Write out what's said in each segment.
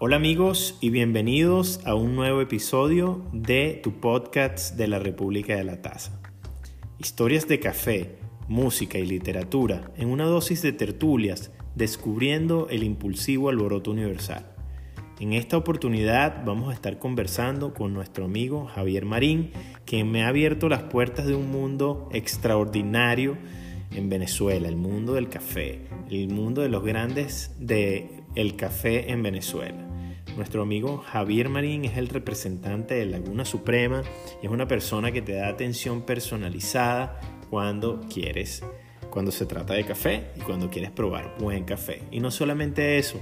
Hola amigos y bienvenidos a un nuevo episodio de tu podcast de la República de la Taza. Historias de café, música y literatura en una dosis de tertulias descubriendo el impulsivo alboroto universal. En esta oportunidad vamos a estar conversando con nuestro amigo Javier Marín, quien me ha abierto las puertas de un mundo extraordinario en Venezuela, el mundo del café, el mundo de los grandes de el café en Venezuela. Nuestro amigo Javier Marín es el representante de Laguna Suprema y es una persona que te da atención personalizada cuando quieres, cuando se trata de café y cuando quieres probar buen café. Y no solamente eso,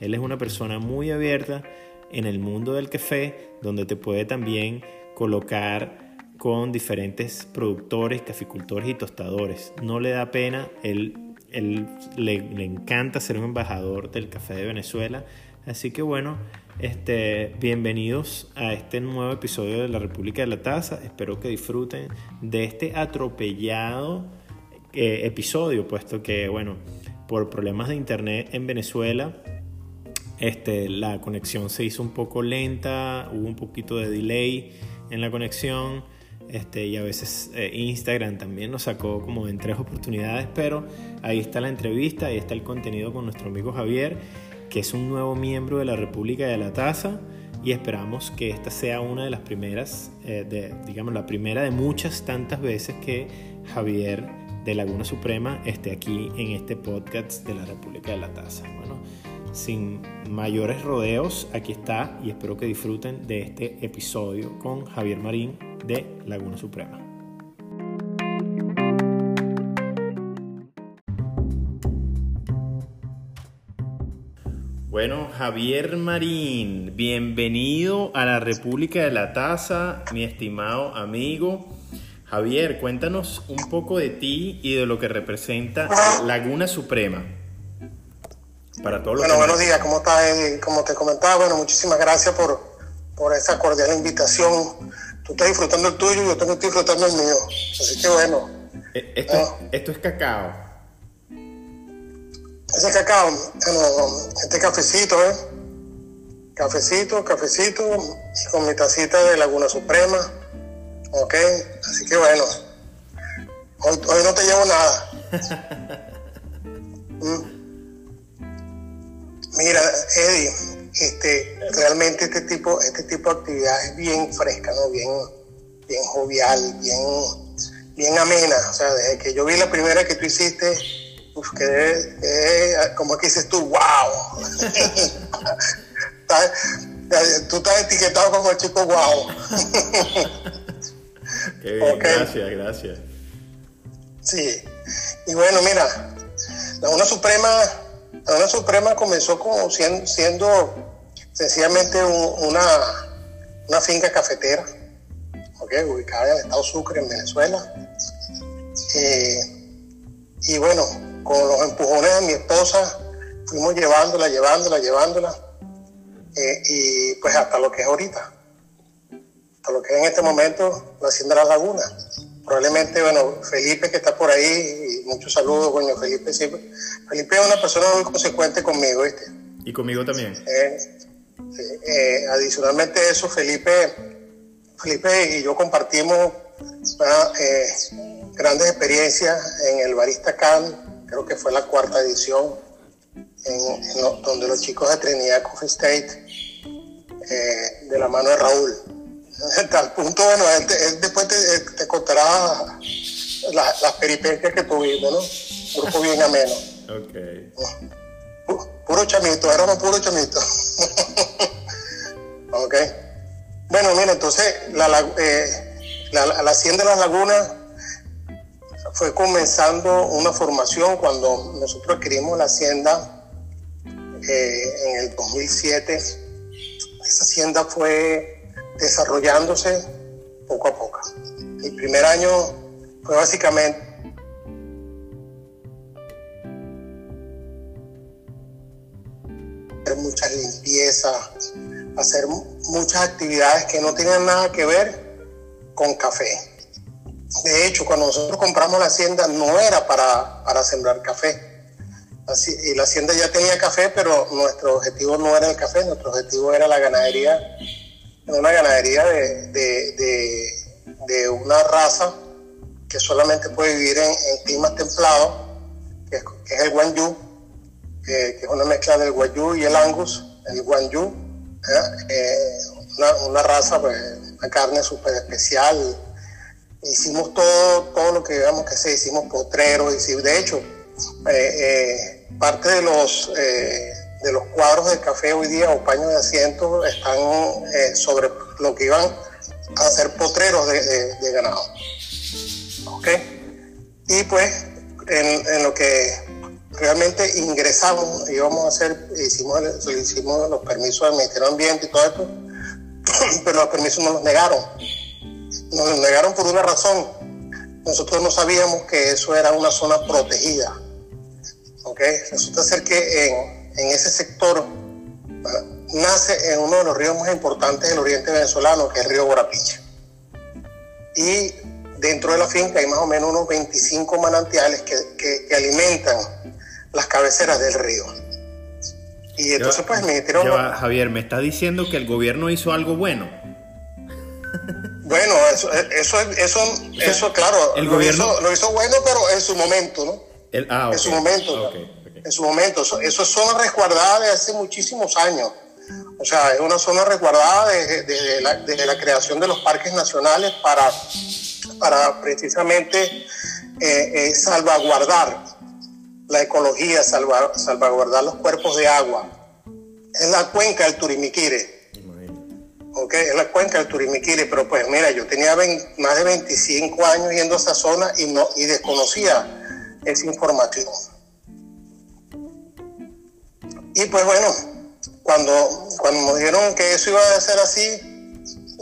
él es una persona muy abierta en el mundo del café donde te puede también colocar con diferentes productores, caficultores y tostadores. No le da pena, él, le, encanta ser un embajador del café de Venezuela. Así que bueno, este, bienvenidos a este nuevo episodio de la República de la Taza. Espero que disfruten de este atropellado eh, episodio, puesto que bueno, por problemas de internet en Venezuela, este, la conexión se hizo un poco lenta, hubo un poquito de delay en la conexión. Este, y a veces eh, Instagram también nos sacó como en tres oportunidades, pero ahí está la entrevista, ahí está el contenido con nuestro amigo Javier, que es un nuevo miembro de la República de la Taza y esperamos que esta sea una de las primeras, eh, de, digamos, la primera de muchas tantas veces que Javier de Laguna Suprema esté aquí en este podcast de la República de la Taza. Bueno, sin mayores rodeos, aquí está y espero que disfruten de este episodio con Javier Marín de Laguna Suprema. Bueno, Javier Marín, bienvenido a la República de la Taza, mi estimado amigo. Javier, cuéntanos un poco de ti y de lo que representa Laguna Suprema. Para todos los bueno, buenos días, ¿cómo estás? Eh, como te comentaba, bueno, muchísimas gracias por, por esa cordial invitación tú estás disfrutando el tuyo y yo estoy disfrutando el mío. Así que bueno. Eh, esto, es, esto es cacao. Ese cacao, bueno, este cafecito, ¿eh? Cafecito, cafecito, y con mi tacita de Laguna Suprema. Ok, así que bueno. Hoy, no te llevo nada. Mm. Mira, Eddie, este, realmente este tipo, este tipo de actividad es bien fresca, ¿no? Bien, bien jovial, bien, bien amena. O sea, desde que yo vi la primera que tú hiciste, uf, quedé, como que dices tú, wow. tú estás etiquetado como el chico wow. Gracias, gracias. Sí. Y bueno, mira, la Una Suprema la Una Suprema comenzó como siendo, sencillamente una, una finca cafetera, ubicada en el estado Sucre, en Venezuela. Eh, y bueno, con los empujones de mi esposa, fuimos llevándola, llevándola, llevándola, eh, y pues hasta lo que es ahorita, hasta lo que es en este momento la Hacienda de la Laguna probablemente, bueno, Felipe que está por ahí, y muchos saludos, bueno, Felipe siempre. Felipe es una persona muy consecuente conmigo, ¿viste? Y conmigo también. Eh, eh, adicionalmente a eso, Felipe, Felipe y yo compartimos grandes experiencias en el Barista Can, creo que fue la cuarta edición, en, donde los chicos de Trinidad Coffee State, de la mano de Raúl, tal punto, bueno, él, después te, contará las peripecias que tuvimos, ¿no? Un grupo bien ameno. Ok. Puro chamito, éramos puro chamito. ok. Bueno, mira, entonces eh, la, la, Hacienda de las Lagunas fue comenzando una formación cuando nosotros adquirimos la hacienda eh, en el 2007. Esa hacienda fue desarrollándose poco a poco. El primer año fue básicamente hacer muchas limpiezas, hacer muchas actividades que no tenían nada que ver con café. De hecho, cuando nosotros compramos la hacienda no era para, para sembrar café, y la hacienda ya tenía café, pero nuestro objetivo no era el café, nuestro objetivo era la ganadería, una ganadería de, de, de, una raza que solamente puede vivir en, climas templados, que es, el Guanyu, que es una mezcla del Guayú y el Angus, el Guanyu, eh, una, una, raza, pues, una carne súper especial. Hicimos todo, todo lo que digamos que se hicimos potreros, de hecho, eh, eh, parte de los, eh, de los cuadros de café hoy día o paños de asiento están sobre lo que iban a ser potreros de, ganado. ¿Ok? Y pues en, lo que realmente ingresamos, íbamos a hacer, hicimos, hicimos los permisos del Ministerio de Ambiente y todo esto, pero los permisos nos los negaron. Nos negaron por una razón. Nosotros no sabíamos que eso era una zona protegida. Resulta ser que en, ese sector nace en uno de los ríos más importantes del oriente venezolano, que es el río Borapiche. Y dentro de la finca hay más o menos unos 25 manantiales que, alimentan las cabeceras del río. Y entonces, pues, me dijeron... Javier, ¿me está diciendo que el gobierno hizo algo bueno? Bueno, eso, eso, eso, eso claro, el gobierno... lo hizo bueno, pero en su momento, ¿no? Ah, en su momento. En su momento. Eso, es zona resguardada desde hace muchísimos años. O sea, es una zona resguardada desde, la, creación de los parques nacionales para, para precisamente eh, eh, salvaguardar la ecología, salvaguardar los cuerpos de agua. Es la cuenca del Turimiquire. Ok, es la cuenca del Turimiquire, pero pues mira, yo tenía más de 25 años yendo a esa zona y, no, y desconocía es informativo. Y pues bueno, cuando, cuando nos dijeron que eso iba a ser así,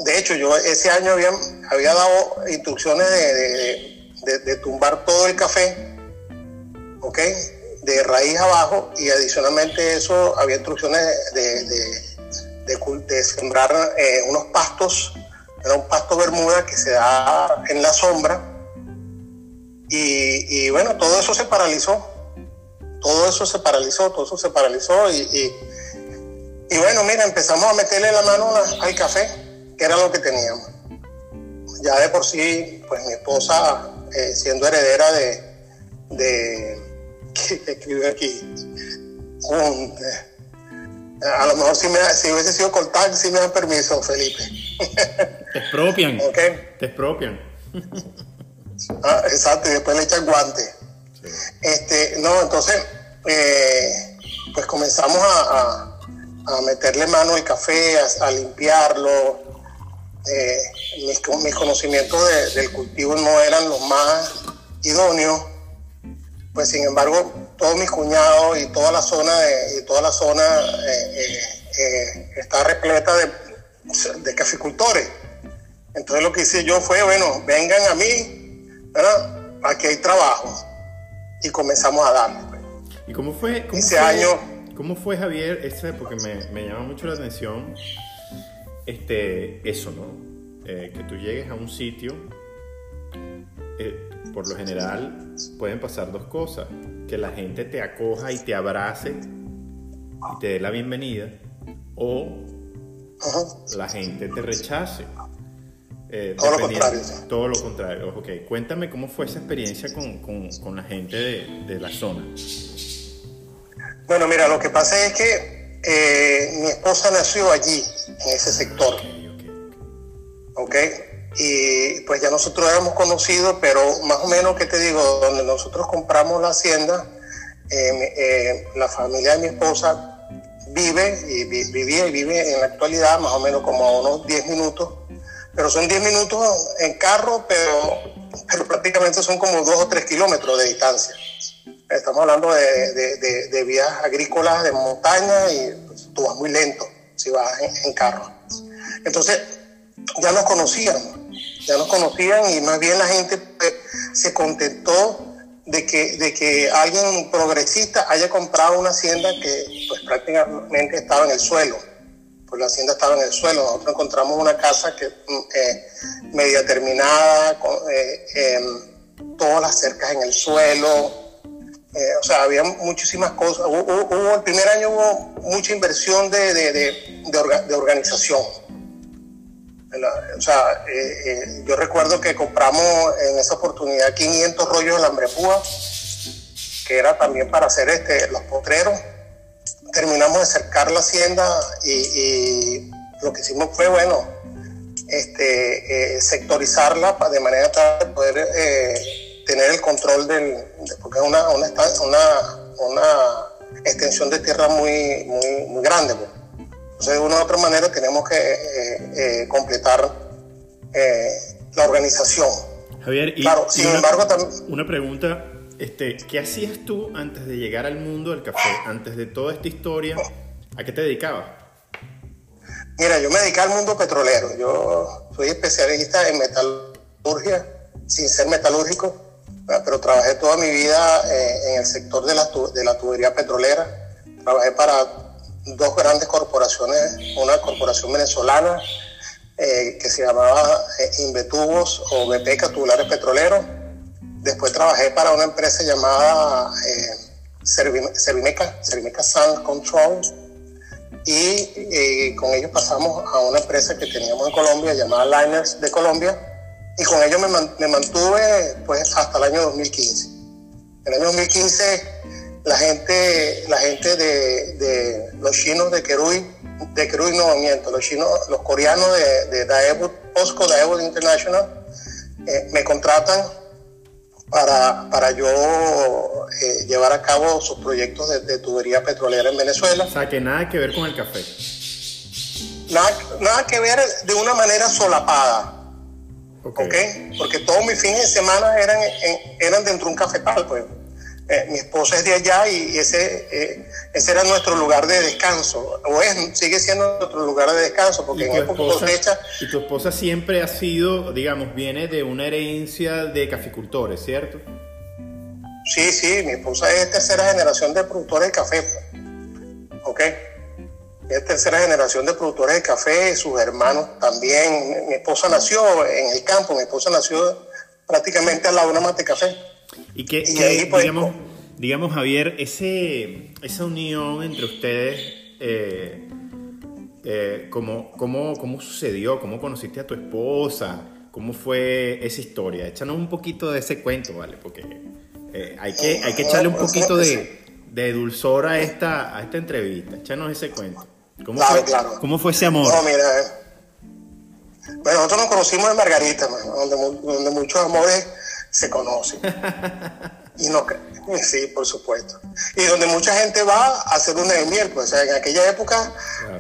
de hecho yo ese año había, había dado instrucciones de, de, tumbar todo el café, ¿ok? De raíz abajo y adicionalmente eso había instrucciones de, de sembrar eh, unos pastos, era un pasto bermuda que se da en la sombra y, bueno, todo eso se paralizó. Todo eso se paralizó, todo eso se paralizó. Y, bueno, mira, empezamos a meterle la mano al café, que era lo que teníamos. Ya de por sí, pues mi esposa, eh, siendo heredera de, de escribe aquí, a lo mejor si, me, si hubiese sido cortar, si me dan permiso, Felipe. Te expropian. Te expropian. Ah, exacto, y después le echan guante. Este, no, entonces, eh, pues comenzamos a, meterle mano al café, a, limpiarlo. Eh, mis, conocimientos del cultivo no eran los más idóneos. Pues sin embargo, todos mis cuñados y toda la zona, y toda la zona eh, está repleta de, de caficultores. Entonces lo que hice yo fue, bueno, vengan a mí, Aquí hay trabajo. Y comenzamos a darle. Pues. ¿Y cómo fue? Ese año. ¿Cómo fue, Javier? Ese, porque me, me, llama mucho la atención este, eso, ¿no? Eh, que tú llegues a un sitio, eh, por lo general pueden pasar dos cosas. Que la gente te acoja y te abrace y te dé la bienvenida, o la gente te rechace. Eh, todo lo contrario. Todo lo contrario. Ok, cuéntame cómo fue esa experiencia con, con, la gente de, de, la zona. Bueno, mira, lo que pasa es que eh, mi esposa nació allí, en ese sector. Ok, y pues ya nosotros éramos conocidos, pero más o menos, ¿qué te digo? Donde nosotros compramos la hacienda, eh, la familia de mi esposa vive y vivía y vive en la actualidad más o menos como a unos 10 minutos pero son 10 minutos en carro, pero, pero prácticamente son como 2 o 3 kilómetros de distancia. Estamos hablando de, de, vías agrícolas de montaña y pues, tú vas muy lento si vas en, carro. Entonces, ya nos conocían, ya nos conocían y más bien la gente pues, se contentó de que, de que alguien progresista haya comprado una hacienda que pues prácticamente estaba en el suelo pues la hacienda estaba en el suelo. Nosotros encontramos una casa que mm, eh, media terminada, con eh, em, todas las cercas en el suelo, eh, o sea, había muchísimas cosas. Hubo, el primer año hubo mucha inversión de, de, de, organización. O sea, eh, eh, yo recuerdo que compramos en esa oportunidad 500 rollos de lambrepúa, que era también para hacer este, los potreros. Terminamos de cercar la hacienda y, lo que hicimos fue, bueno, este, sectorizarla de manera tal de poder tener el control del, porque es una, una, extensión de tierra muy, muy, muy grande. Pues. Entonces, de una u otra manera tenemos que eh, eh, completar eh, la organización. Javier, y, claro, sin embargo, también... Una pregunta, este, ¿qué hacías tú antes de llegar al mundo del café? Antes de toda esta historia, ¿a qué te dedicabas? Mira, yo me dediqué al mundo petrolero. Yo soy especialista en metalurgia, sin ser metalúrgico pero trabajé toda mi vida eh, en el sector de la, de la tubería petrolera. Trabajé para dos grandes corporaciones, una corporación venezolana eh, que se llamaba eh, Invetubos o BP Tubulares Petroleros. Después trabajé para una empresa llamada Servimeca, Servimeca Sand Control. Y con ellos pasamos a una empresa que teníamos en Colombia llamada Liners de Colombia y con ello me, mantuve pues hasta el año 2015. En el año 2015 la gente, la gente de, los chinos de Kerui, de Kerui no miento, los chinos, los coreanos de, de Daewoo, Posco Daewoo International, eh, me contratan para, para yo eh, llevar a cabo sus proyectos de, tubería petrolera en Venezuela. O sea, que nada que ver con el café. Nada, nada que ver de una manera solapada. Okay. Porque todos mis fines de semana eran, eran dentro de un cafetal, pues. Eh, mi esposa es de allá y ese, eh, ese era nuestro lugar de descanso, o es, sigue siendo nuestro lugar de descanso, porque en época cosecha... Y tu esposa siempre ha sido, digamos, viene de una herencia de caficultores, ¿cierto? Sí, sí, mi esposa es tercera generación de productores de café. ¿ok? es tercera generación de productores de café, sus hermanos también. Mi esposa nació en el campo, mi esposa nació prácticamente al lado de una mate de café. Y que, digamos, digamos, Javier, ese, esa unión entre ustedes, eh, eh, ¿cómo, cómo, sucedió? ¿Cómo conociste a tu esposa? ¿Cómo fue esa historia? Échanos un poquito de ese cuento, ¿vale? Porque eh, hay, que, hay que echarle un poquito de, de dulzor a esta, a esta entrevista. Échanos ese cuento. ¿Cómo, fue, ¿Cómo fue ese amor? No, mira, eh. bueno, nosotros nos conocimos en Margarita, donde, donde, muchos amores se conocen. y no, sí, por supuesto. Y donde mucha gente va a hacer luna de miel, pues, o sea, en aquella época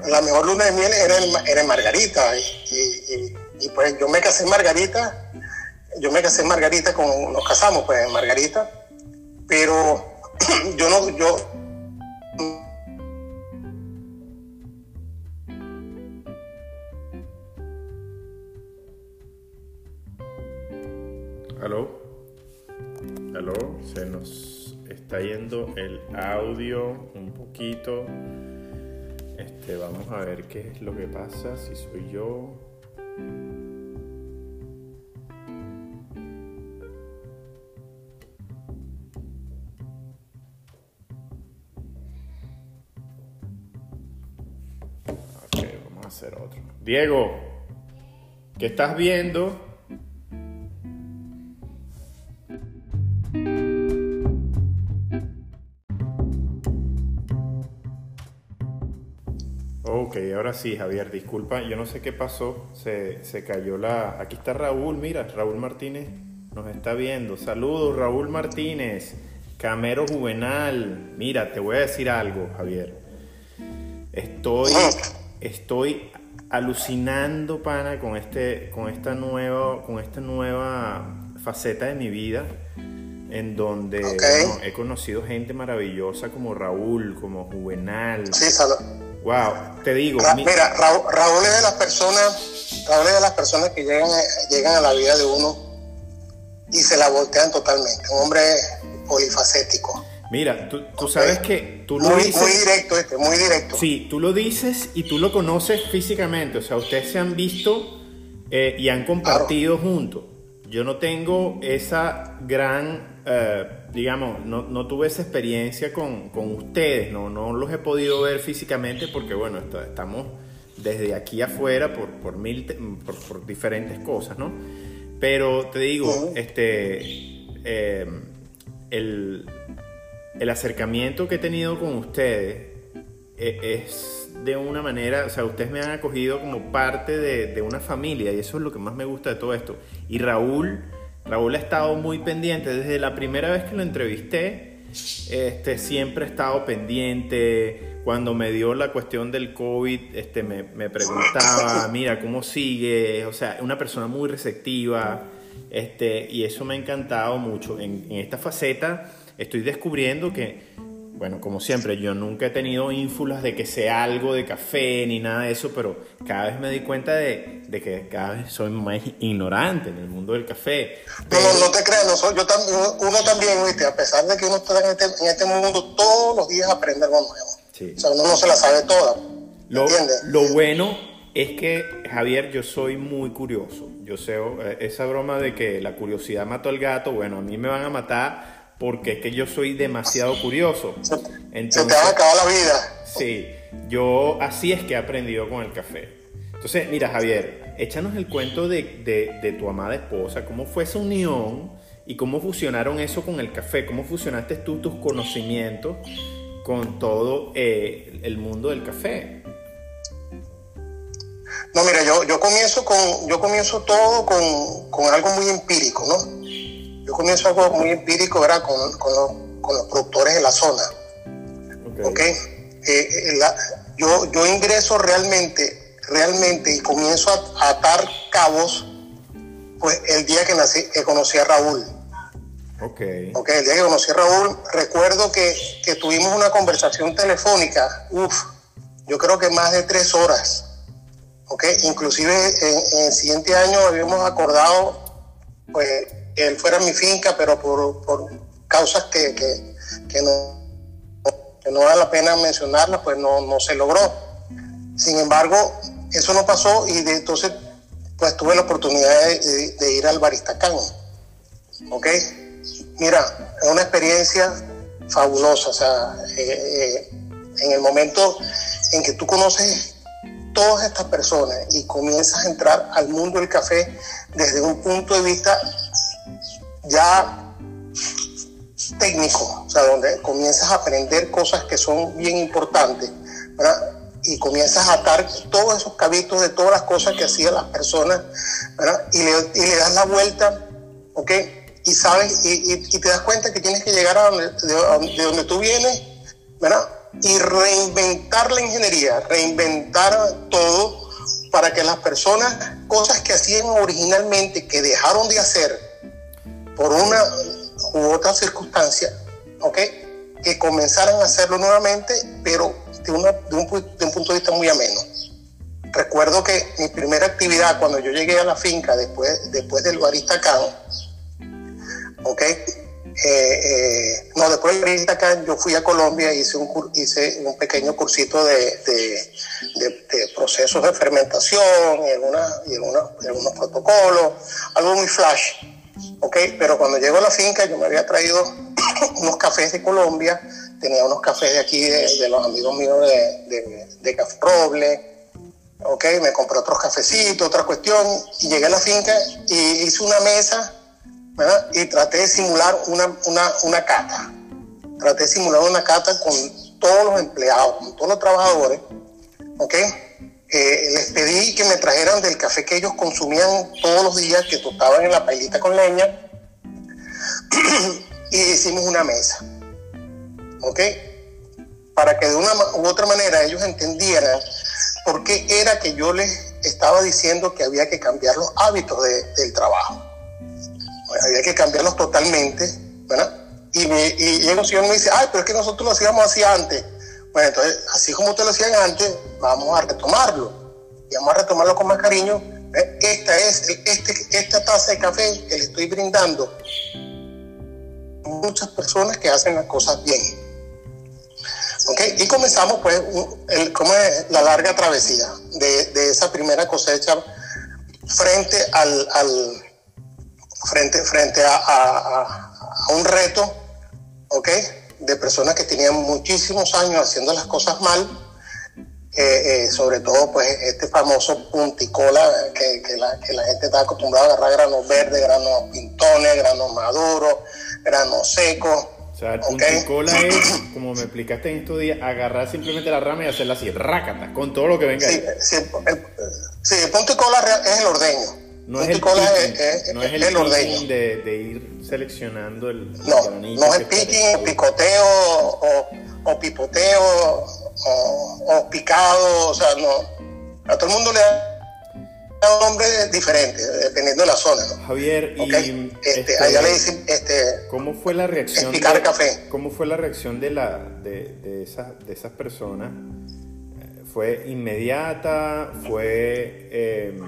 la mejor luna de miel era en, era en Margarita. Y, y, pues yo me casé en Margarita, yo me casé en Margarita, con, nos casamos pues en Margarita, pero yo no, yo Aló. Se nos está yendo el audio un poquito. Este, vamos a ver qué es lo que pasa, si soy yo. Vamos a hacer otro. Diego, ¿qué estás viendo? Ok, ahora sí, Javier, disculpa, yo no sé qué pasó, se, se, cayó la... Aquí está Raúl, mira, Raúl Martínez nos está viendo. Saludos, Raúl Martínez, Camero Juvenal. Mira, te voy a decir algo, Javier. Estoy, estoy alucinando, pana, con, este, con, esta nueva, con esta nueva faceta de mi vida en donde he conocido gente maravillosa como Raúl, como Juvenal. Sí, salud Wow, te digo. mira, Raúl, es de las personas, Raúl es de las personas que llegan, llegan a la vida de uno y se la voltean totalmente. Un hombre polifacético. Mira, tú, tú sabes que tú lo muy, dices. Muy directo este, muy directo. Sí, tú lo dices y tú lo conoces físicamente. O sea, ustedes se han visto eh, y han compartido juntos. Yo no tengo esa gran eh, digamos, no, no, tuve esa experiencia con, con, ustedes, ¿no? no los he podido ver físicamente porque, bueno, estamos desde aquí afuera por, por, mil, por, por diferentes cosas, ¿no? Pero te digo, este, eh, el, el, acercamiento que he tenido con ustedes e, es, de una manera, o sea, ustedes me han acogido como parte de, de, una familia y eso es lo que más me gusta de todo esto. Y Raúl, Raúl ha estado muy pendiente desde la primera vez que lo entrevisté, este, siempre ha estado pendiente cuando me dio la cuestión del COVID, este, me, preguntaba, mira, ¿cómo sigue? O sea, una persona muy receptiva, este, y eso me ha encantado mucho. En, esta faceta estoy descubriendo que, bueno, como siempre, yo nunca he tenido ínfulas de que sea algo de café ni nada de eso, pero cada vez me di cuenta de, de que cada vez soy más ignorante en el mundo del café. No, no, no te creas, no soy, yo también, uno también, ¿viste? a pesar de que uno está en este, en este mundo, todos los días aprende algo nuevo. O sea, uno no se la sabe toda. Lo, lo bueno es que, Javier, yo soy muy curioso. Yo sé, eh, esa broma de que la curiosidad mató al gato, bueno, a mí me van a matar porque es que yo soy demasiado curioso. Se, Entonces, se te va a acabar la vida. Sí, yo así es que he aprendido con el café. Entonces, mira, Javier, échanos el cuento de, de, de tu amada esposa, cómo fue esa unión y cómo fusionaron eso con el café, cómo fusionaste tú tus conocimientos con todo eh, el mundo del café? No, mira, yo, yo comienzo con, yo comienzo todo con, con algo muy empírico, ¿no? Yo comienzo algo muy empírico, ¿verdad? Con, con, los, con los, productores de la zona. ¿Ok? okay? Eh, la, yo, yo ingreso realmente, realmente y comienzo a, a, atar cabos, pues el día que nací, que conocí a Raúl. Ok. Ok, el día que conocí a Raúl, recuerdo que, que tuvimos una conversación telefónica, uff, yo creo que más de tres horas. Ok, inclusive en, en el siguiente año habíamos acordado, pues, que fuera mi finca, pero por, por causas que, que, que, no, que no vale la pena mencionarlas, pues no, no se logró. Sin embargo, eso no pasó y de, entonces, pues tuve la oportunidad de ir al Baristacán. ¿Ok? Mira, es una experiencia fabulosa, o sea, eh, eh, en el momento en que tú conoces todas estas personas y comienzas a entrar al mundo del café desde un punto de vista ya técnico, o sea, donde comienzas a aprender cosas que son bien importantes, ¿verdad? Y comienzas a atar todos esos cabitos de todas las cosas que hacían las personas, ¿verdad? Y le, y le das la vuelta, ¿ok? y sabes, y, y, y, te das cuenta que tienes que llegar a donde, de, de, donde tú vienes, ¿verdad? Y reinventar la ingeniería, reinventar todo para que las personas, cosas que hacían originalmente, que dejaron de hacer por una u otra circunstancia, ¿ok? Que comenzaran a hacerlo nuevamente, pero de, una, de, un, de un punto de vista muy ameno. Recuerdo que mi primera actividad cuando yo llegué a la finca después, después del barista acá, ¿ok? Eh, eh, no, después de acá yo fui a Colombia y hice un, hice un pequeño cursito de, de, de, de procesos de fermentación y, algunos protocolos, algo muy flash, ¿ok? Pero cuando llego a la finca yo me había traído unos cafés de Colombia, tenía unos cafés de aquí de, los amigos míos de, de, Café Roble, ¿ok? Me compré otros cafecitos, otra cuestión, y llegué a la finca y hice una mesa ¿verdad? y traté de simular una, una, una cata. Traté de simular una cata con todos los empleados, con todos los trabajadores. ¿ok? Eh, les pedí que me trajeran del café que ellos consumían todos los días, que tostaban en la pailita con leña, y hicimos una mesa. ¿Ok? Para que de una u otra manera ellos entendieran por qué era que yo les estaba diciendo que había que cambiar los hábitos de, del trabajo había que cambiarlos totalmente, ¿verdad? Y, me, y llega un señor y me dice, ay, pero es que nosotros lo hacíamos así antes. Bueno, entonces, así como ustedes lo hacían antes, vamos a retomarlo. Y vamos a retomarlo con más cariño. Esta es este, esta taza de café que le estoy brindando. Muchas personas que hacen las cosas bien. ¿Ok? Y comenzamos, pues, el, es la larga travesía de, esa primera cosecha frente al, al frente, frente a, a un reto, ¿ok? De personas que tenían muchísimos años haciendo las cosas mal, eh, sobre todo pues este famoso punticola que, que, la, que la gente está acostumbrada a agarrar granos verdes, granos pintones, granos maduros, granos secos. O sea, el punticola es, como me explicaste en estos días, agarrar simplemente la rama y hacerla así, rácata, con todo lo que venga sí, ahí. Sí, el, sí, el punticola es el ordeño. No es el, picking, es, es, no es el, el ordeño. De, de, ir seleccionando el No, no es el picking, o picoteo, o, o pipoteo, o, o, picado, o sea, no. A todo el mundo le da un nombre diferente, dependiendo de la zona, ¿no? Javier, okay. y este, este, allá le dicen, este, ¿cómo fue la reacción? Picar de, café. ¿Cómo fue la reacción de, la, de, de, esas, de esas personas? ¿Fue inmediata? ¿Fue eh,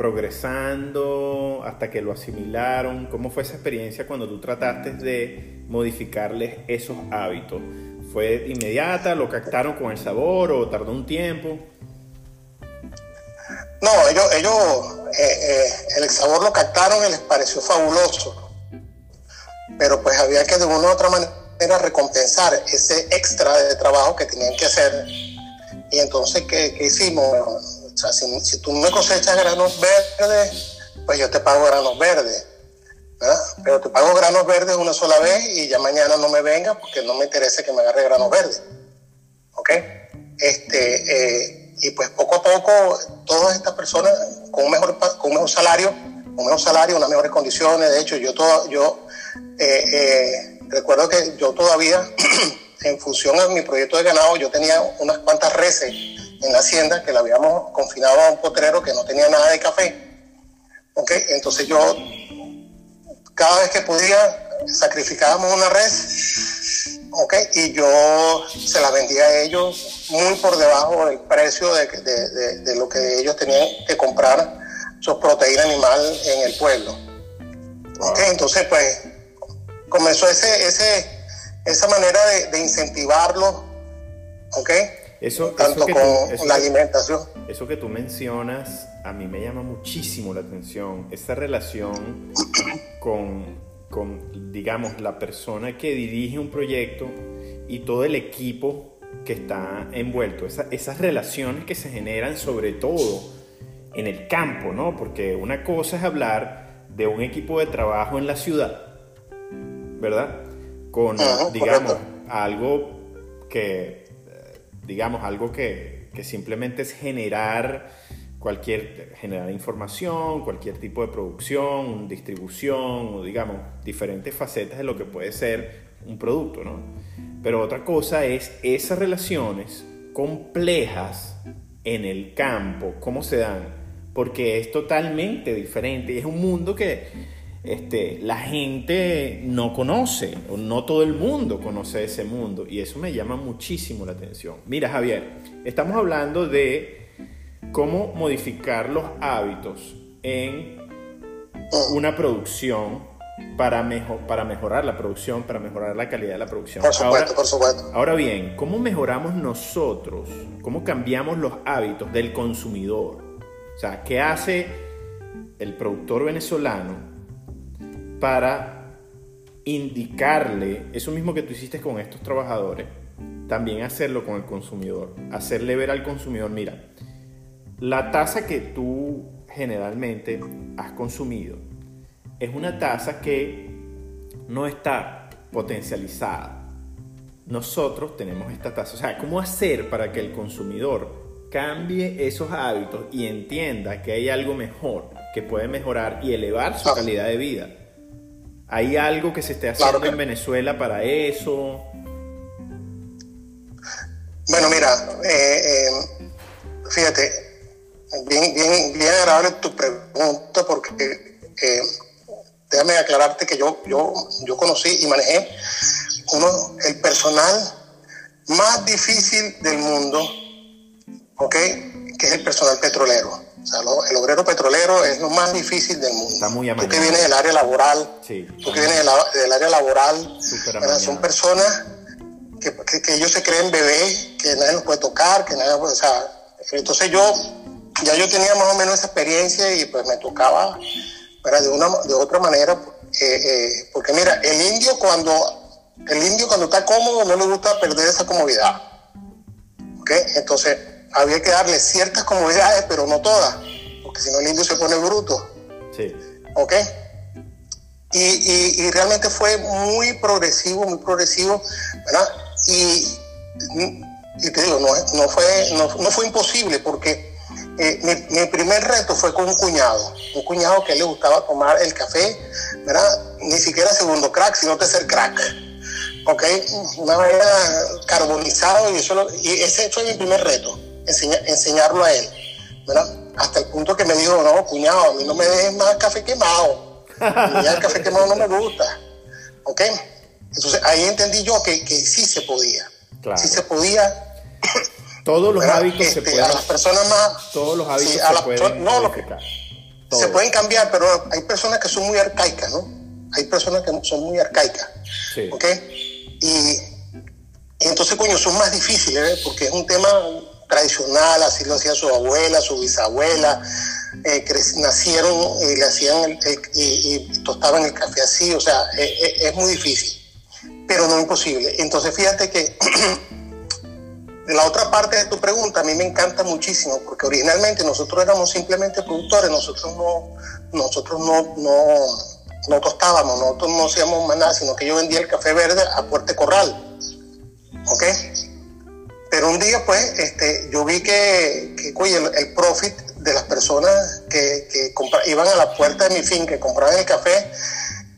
progresando hasta que lo asimilaron? ¿Cómo fue esa experiencia cuando tú trataste de modificarles esos hábitos? ¿Fue inmediata? ¿Lo captaron con el sabor o tardó un tiempo? No, ellos, ellos eh, eh, el sabor lo captaron y les pareció fabuloso. Pero pues había que de una u otra manera recompensar ese extra de trabajo que tenían que hacer. Y entonces, ¿qué, qué hicimos? Sea, si, tú me cosechas granos verdes, pues yo te pago granos verdes. ¿verdad? Pero te pago granos verdes una sola vez y ya mañana no me venga porque no me interesa que me agarre granos verdes. ¿Ok? Este, eh, y pues poco a poco todas estas personas con un mejor, con un mejor salario, un mejor salario, unas mejores condiciones. De hecho, yo, todo, yo eh, eh, recuerdo que yo todavía, en función a mi proyecto de ganado, yo tenía unas cuantas reses en la hacienda que la habíamos confinado a un potrero que no tenía nada de café. ¿Okay? Entonces yo, cada vez que podía, sacrificábamos una res ¿okay? y yo se la vendía a ellos muy por debajo del precio de, de, de, de lo que ellos tenían que comprar su proteína animal en el pueblo. Wow. ¿Okay? Entonces, pues, comenzó ese, ese, esa manera de, de incentivarlo, ¿ok? Eso, Tanto eso con tú, eso la que, alimentación. Eso que tú mencionas, a mí me llama muchísimo la atención, esa relación con, con, digamos, la persona que dirige un proyecto y todo el equipo que está envuelto, esa, esas relaciones que se generan sobre todo en el campo, ¿no? Porque una cosa es hablar de un equipo de trabajo en la ciudad, ¿verdad? Con, Ajá, digamos, correcto. algo que, digamos, algo que, que, simplemente es generar cualquier, generar información, cualquier tipo de producción, distribución, o digamos, diferentes facetas de lo que puede ser un producto, ¿no? Pero otra cosa es esas relaciones complejas en el campo, cómo se dan, porque es totalmente diferente es un mundo que este, la gente no conoce, o no todo el mundo conoce ese mundo, y eso me llama muchísimo la atención. Mira, Javier, estamos hablando de cómo modificar los hábitos en una producción para, mejor, para mejorar la producción, para mejorar la calidad de la producción. Por supuesto, ahora, por supuesto. Ahora bien, ¿cómo mejoramos nosotros, cómo cambiamos los hábitos del consumidor? O sea, ¿qué hace el productor venezolano para indicarle eso mismo que tú hiciste con estos trabajadores, también hacerlo con el consumidor, hacerle ver al consumidor, mira, la tasa que tú generalmente has consumido es una tasa que no está potencializada. Nosotros tenemos esta tasa, o sea, ¿cómo hacer para que el consumidor cambie esos hábitos y entienda que hay algo mejor que puede mejorar y elevar su calidad de vida? ¿Hay algo que se esté haciendo Claro que- en Venezuela para eso? Bueno, mira, eh, eh, fíjate, bien, bien, bien agradable tu pregunta porque eh, déjame aclararte que yo, yo, yo conocí y manejé uno, el personal más difícil del mundo, ¿ok? Que es el personal petrolero. O sea, lo- el obrero petrolero es lo más difícil del mundo. Está muy Tú que amañado. vienes del área laboral, Sí. tú que vienes del, área laboral, son amañado. personas que, que, que ellos se creen bebés, que nadie los puede tocar, que nadie puede, o sea, entonces yo, ya yo tenía más o menos esa experiencia y pues me tocaba, ¿verdad? De una, de otra manera, porque mira, el indio cuando el indio cuando está cómodo no le gusta perder esa comodidad. ¿Ok? Entonces había que darle ciertas comodidades, pero no todas, porque si no el indio se pone bruto. Sí. ¿Ok? Y, realmente fue muy progresivo, muy progresivo, ¿verdad? Y, te digo, no, fue, no, fue imposible porque eh, mi, primer reto fue con un cuñado, un cuñado que le gustaba tomar el café, ¿verdad? Ni siquiera segundo crack, sino tercer crack. ¿Ok? Una manera carbonizado y, eso y ese fue mi primer reto, enseñarlo a él, ¿verdad? Hasta el punto que me dijo, no, cuñado, a mí no me dejes más café quemado ya el café quemado no me gusta. ¿Ok? Entonces ahí entendí yo que, que sí se podía. Sí se podía. Todos los hábitos se este, pueden. A las personas más. Todos los hábitos se pueden. No, se pueden cambiar, pero hay personas que son muy arcaicas, ¿no? Hay personas que son muy arcaicas. Sí. ¿Ok? Y, entonces, coño, son más difíciles, ¿eh? porque es un tema tradicional, así lo hacía su abuela, su bisabuela, eh, nacieron y le hacían y, tostaban el café así, o sea, eh, eh, es muy difícil, pero no imposible. Entonces fíjate que la otra parte de tu pregunta a mí me encanta muchísimo, porque originalmente nosotros éramos simplemente productores, nosotros no, nosotros no, no, no tostábamos, nosotros no hacíamos más nada, sino que yo vendía el café verde a Puerto Corral. ¿Ok? Pero un día, pues, este, yo vi que, que oye, el, profit de las personas que, que iban a la puerta de mi fin, que compraban el café,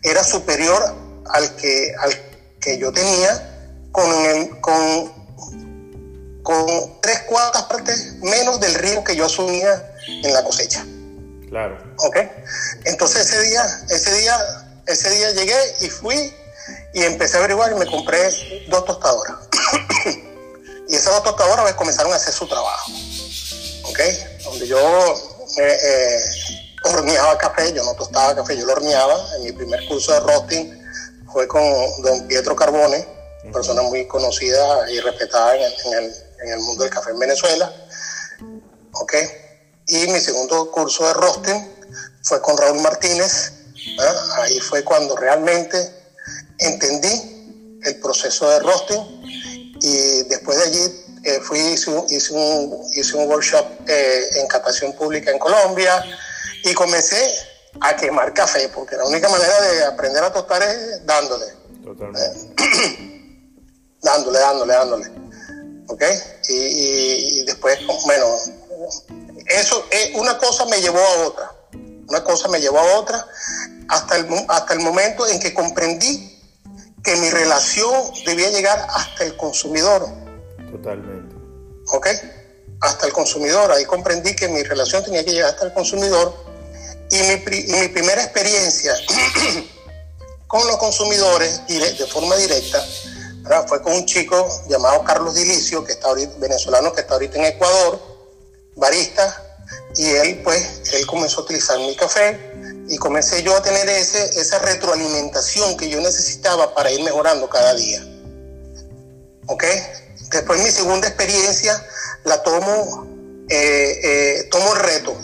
era superior al que, al que yo tenía con, el, con, con tres cuartas partes menos del río que yo asumía en la cosecha. Claro. ¿Ok? Entonces ese día, ese día, ese día llegué y fui y empecé a averiguar y me compré dos tostadoras. Y esas dos tostadoras pues, comenzaron a hacer su trabajo. ¿Ok? Donde yo eh, eh, horneaba café, yo no tostaba café, yo lo horneaba. En mi primer curso de roasting fue con don Pietro Carbone, persona muy conocida y respetada en el, en el, mundo del café en Venezuela. ¿Ok? Y mi segundo curso de roasting fue con Raúl Martínez. Ahí fue cuando realmente entendí el proceso de roasting y después de allí eh, fui, hice un, hice un, hice un workshop eh, en captación pública en Colombia y comencé a quemar café, porque la única manera de aprender a tostar es dándole. Totalmente. dándole, dándole, dándole. ¿Ok? Y, después, bueno, eso, eh, una cosa me llevó a otra. Una cosa me llevó a otra hasta el, hasta el momento en que comprendí que mi relación debía llegar hasta el consumidor. Totalmente. ¿Ok? Hasta el consumidor. Ahí comprendí que mi relación tenía que llegar hasta el consumidor. Y mi, primera experiencia con los consumidores de forma directa fue con un chico llamado Carlos Dilicio, que está ahorita, venezolano, que está ahorita en Ecuador, barista, y él pues, él comenzó a utilizar mi café, y comencé yo a tener ese, esa retroalimentación que yo necesitaba para ir mejorando cada día. ¿Ok? Después mi segunda experiencia la tomo, eh, eh, tomo el reto.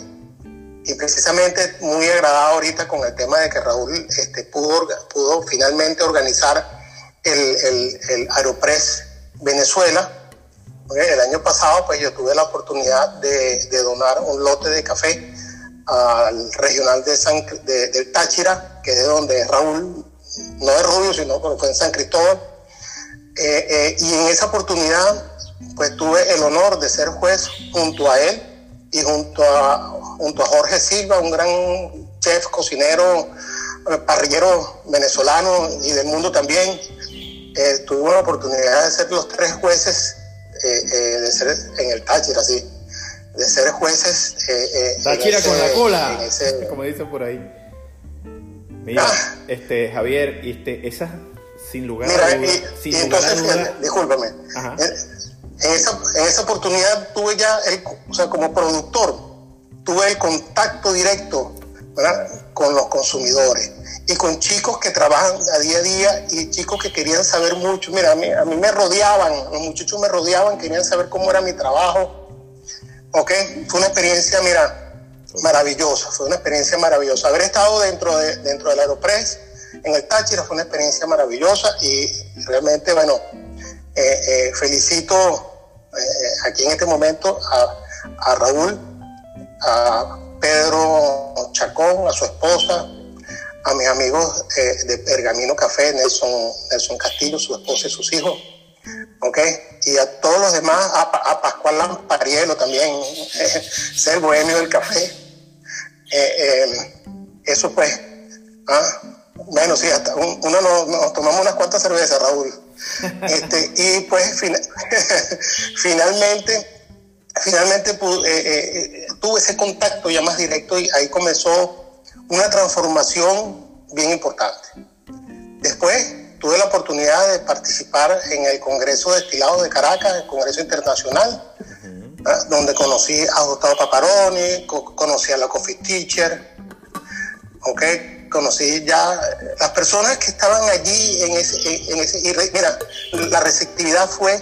Y precisamente muy agradado ahorita con el tema de que Raúl este, pudo, pudo finalmente organizar el, el, el Aeropress Venezuela. El año pasado pues yo tuve la oportunidad de, de donar un lote de café al regional de San, del Táchira, que es de donde Raúl, no es rubio, sino que fue en San Cristóbal. Eh, eh, y en esa oportunidad, pues tuve el honor de ser juez junto a él y junto a, junto a Jorge Silva, un gran chef, cocinero, eh, parrillero venezolano y del mundo también. tuve la oportunidad de ser los tres jueces de ser en el Táchira, sí de ser jueces. Eh, eh con la cola, como dicen por ahí. Mira, ah. este, Javier, este, esas sin lugar a dudas. Y, entonces, discúlpame. En, esa, en esa oportunidad tuve ya, el, o sea, como productor, tuve el contacto directo con los consumidores y con chicos que trabajan a día a día y chicos que querían saber mucho. Mira, a mí, a mí me rodeaban, los muchachos me rodeaban, querían saber cómo era mi trabajo, ¿ok? Fue una experiencia, mira, maravillosa, fue una experiencia maravillosa. Haber estado dentro, de, dentro del Aeropress en el Táchira, fue una experiencia maravillosa y realmente, bueno, eh, eh, felicito eh, aquí en este momento a, a, Raúl, a Pedro Chacón, a su esposa, a mis amigos de Pergamino Café, Nelson, Nelson Castillo, su esposa y sus hijos. ¿Ok? Y a todos los demás, a, a Pascual Lamparielo también, ser bohemio del café. eso pues, ¿ah? bueno, sí, hasta uno nos, tomamos unas cuantas cervezas, Raúl. Este, y pues finalmente, finalmente eh, eh, tuve ese contacto ya más directo y ahí comenzó una transformación bien importante. Después de participar en el Congreso de Estilados de Caracas, el Congreso Internacional, donde conocí a Gustavo Paparoni, conocí a la Coffee Teacher, ¿ok? conocí ya las personas que estaban allí en ese, en ese y mira, la receptividad fue,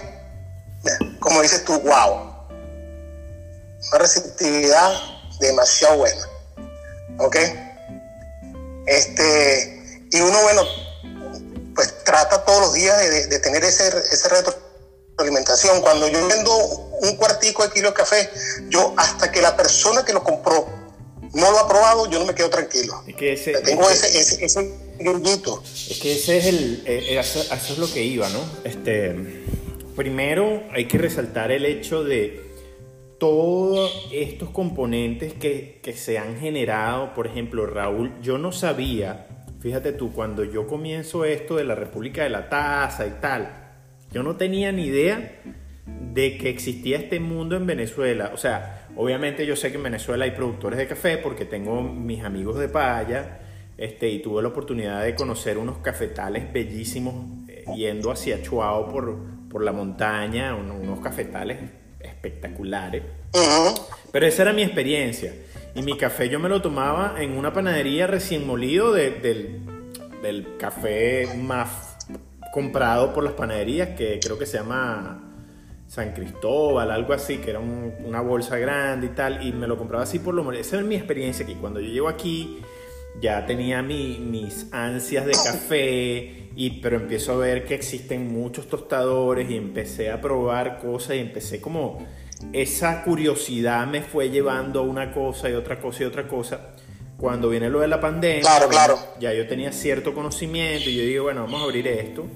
como dices tú, wow, una receptividad demasiado buena, ¿ok? Este, y uno, bueno, pues trata todos los días de, tener ese, ese retroalimentación. Cuando yo vendo un cuartico de kilo de café, yo hasta que la persona que lo compró no lo ha probado, yo no me quedo tranquilo. Es que ese, Tengo ese, ese, ese Es que ese es el, eh, eh, eso, es lo que iba, ¿no? Este, primero hay que resaltar el hecho de todos estos componentes que, que se han generado. Por ejemplo, Raúl, yo no sabía, fíjate tú, cuando yo comienzo esto de la República de la Taza y tal, yo no tenía ni idea de que existía este mundo en Venezuela. O sea, Obviamente yo sé que en Venezuela hay productores de café porque tengo mis amigos de Paya este, y tuve la oportunidad de conocer unos cafetales bellísimos eh, yendo hacia Chuao por, por la montaña, unos cafetales espectaculares. Pero esa era mi experiencia. Y mi café yo me lo tomaba en una panadería recién molido del, del café más comprado por las panaderías, que creo que se llama San Cristóbal, algo así, que era una bolsa grande y tal, y me lo compraba así por lo menos. Esa es mi experiencia aquí. Cuando yo llego aquí, ya tenía mis ansias de café, y, pero empiezo a ver que existen muchos tostadores y empecé a probar cosas y empecé como esa curiosidad me fue llevando a una cosa y otra cosa y otra cosa. Cuando viene lo de la pandemia, claro, claro. ya yo tenía cierto conocimiento y yo digo, bueno, vamos a abrir esto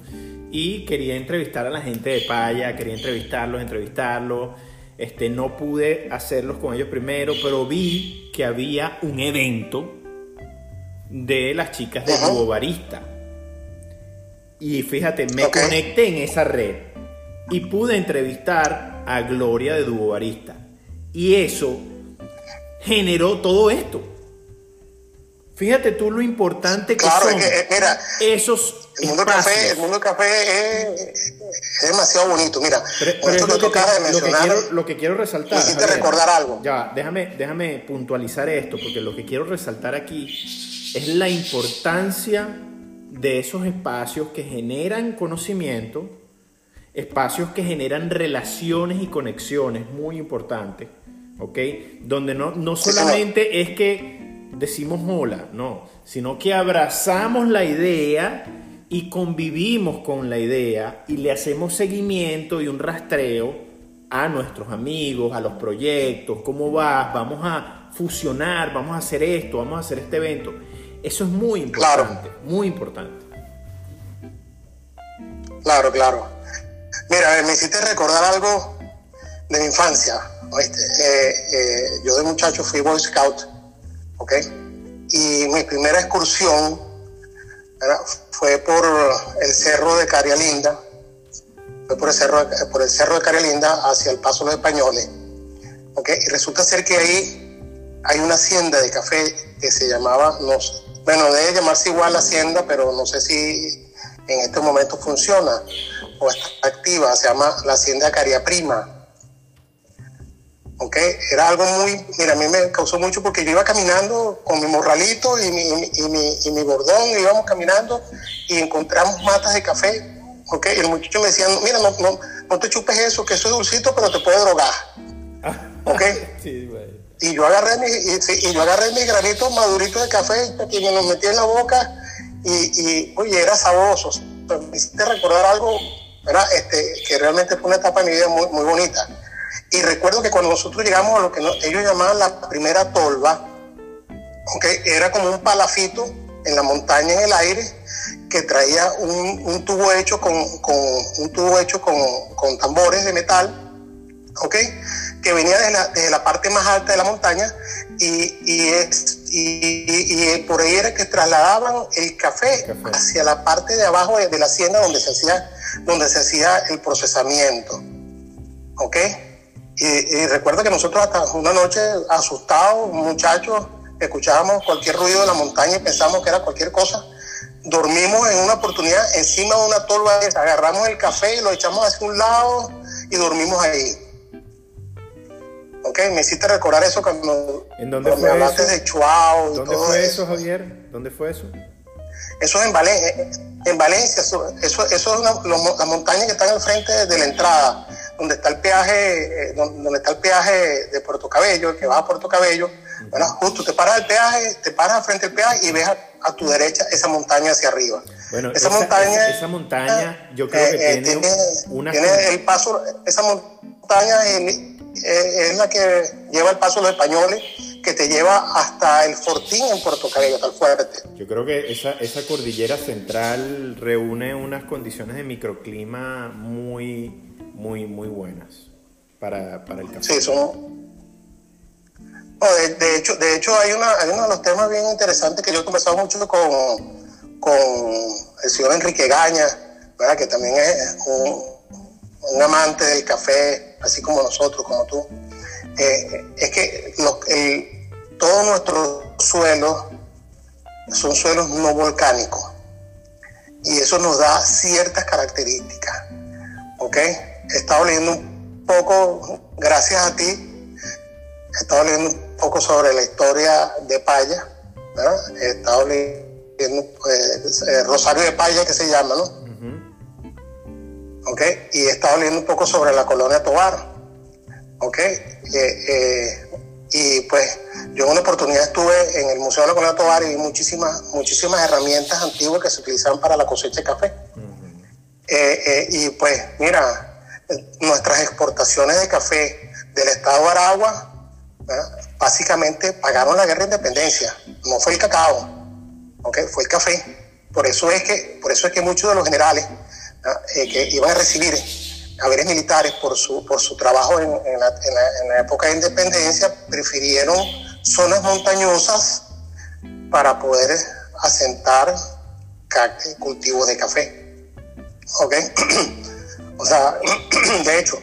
y quería entrevistar a la gente de Paya, quería entrevistarlos, entrevistarlos. Este, no pude hacerlos con ellos primero, pero vi que había un evento de las chicas de Duo Barista. Y fíjate, me conecté en esa red y pude entrevistar a Gloria de Duo Barista. Y eso generó todo esto. Fíjate tú lo importante que son eh, mira, esos el mundo, café, el mundo café es, demasiado bonito. Mira, pero, lo, que quiero, lo que quiero resaltar. Necesito recordar algo. Ya, déjame, déjame puntualizar esto, porque lo que quiero resaltar aquí es la importancia de esos espacios que generan conocimiento, espacios que generan relaciones y conexiones muy importantes, ¿ok? Donde no, no solamente es que decimos hola, no, sino que abrazamos la idea y convivimos con la idea y le hacemos seguimiento y un rastreo a nuestros amigos, a los proyectos, cómo vas, vamos a fusionar, vamos a hacer esto, vamos a hacer este evento. Eso es muy importante, muy importante. Claro, claro. Mira, me hiciste recordar algo de mi infancia. Eh, eh, yo de muchacho fui Boy Scout ¿ok? Y mi primera excursión fue por el cerro de Carialinda, fue por el cerro, por el cerro de Carialinda hacia el Paso de los Españoles, ¿ok? Y resulta ser que ahí hay una hacienda de café que se llamaba, no bueno, debe llamarse igual hacienda, pero no sé si en este momento funciona o está activa, se llama la hacienda Caria Prima ¿ok? Era algo muy, mira, a mí me causó mucho porque yo iba caminando con mi morralito y mi, y mi, y mi bordón, íbamos caminando y encontramos matas de café, ¿ok? Y el muchacho me decía, mira, no, no, no te chupes eso, que eso es dulcito, pero te puede drogar, ¿ok? sí, y yo agarré mi, y, yo agarré mis granitos maduritos de café y me los metí en la boca y, oye, era sabroso. Me hiciste recordar algo, ¿verdad? Este, que realmente fue una etapa de mi vida muy, muy bonita. Y recuerdo que cuando nosotros llegamos a lo que ellos llamaban la primera tolva, okay, era como un palafito en la montaña en el aire que traía un, tubo hecho con, un tubo hecho con, con tambores de metal, ¿ok? que venía desde la, parte más alta de la montaña y, y, es, y, por ahí era que trasladaban el café, hacia la parte de abajo de, la hacienda donde se hacía, donde se hacía el procesamiento. ¿Ok? Y, recuerdo que nosotros hasta una noche asustados, muchachos, escuchábamos cualquier ruido de la montaña y pensábamos que era cualquier cosa. Dormimos en una oportunidad encima de una tolva, agarramos el café y lo echamos hacia un lado y dormimos ahí. Ok, me hiciste recordar eso cuando, ¿En dónde fue me hablaste de Chuao y ¿Dónde fue eso, Javier? ¿Dónde fue eso? Eso es en, Valencia, en Valencia, eso, eso, es la montaña que está al frente de la entrada, donde está el peaje, eh, donde, está el peaje de Puerto Cabello, que va a Puerto Cabello. Bueno, justo te paras al peaje, te paras frente al peaje y ves a, tu derecha esa montaña hacia arriba. Bueno, esa, montaña, esa, montaña, yo creo que eh, tiene, una... tiene el paso, esa montaña eh, es la que lleva el paso de los españoles, que te lleva hasta el Fortín en Puerto Cabello, tal fuerte. Yo creo que esa, esa cordillera central reúne unas condiciones de microclima muy, muy, muy buenas para, para el café. Sí, son... de, hecho, de hecho hay, una, hay uno de los temas bien interesantes que yo he conversado mucho con, con el señor Enrique Gaña, ¿verdad? que también es un, un amante del café, así como nosotros, como tú, eh, es que todos nuestros suelos son suelos no volcánicos y eso nos da ciertas características. ¿Ok? He estado leyendo un poco, gracias a ti, he estado leyendo un poco sobre la historia de Paya, ¿verdad? He estado leyendo pues, eh, Rosario de Paya, que se llama, ¿no? ¿Ok? Y he estado leyendo un poco sobre la colonia Tobar, ¿ok? Eh, eh, y pues yo en una oportunidad estuve en el Museo de la Colonia Tobar y vi muchísimas, muchísimas herramientas antiguas que se utilizaban para la cosecha de café. Eh, y pues mira, nuestras exportaciones de café del estado de Aragua, básicamente pagaron la guerra de independencia, no fue el cacao, ¿ok? Fue el café. Por eso es que, por eso es que muchos de los generales eh, que iban a recibir haberes militares por su, por su trabajo en, la, época de independencia, prefirieron zonas montañosas para poder asentar cultivos de café. ¿Ok? o sea, de hecho,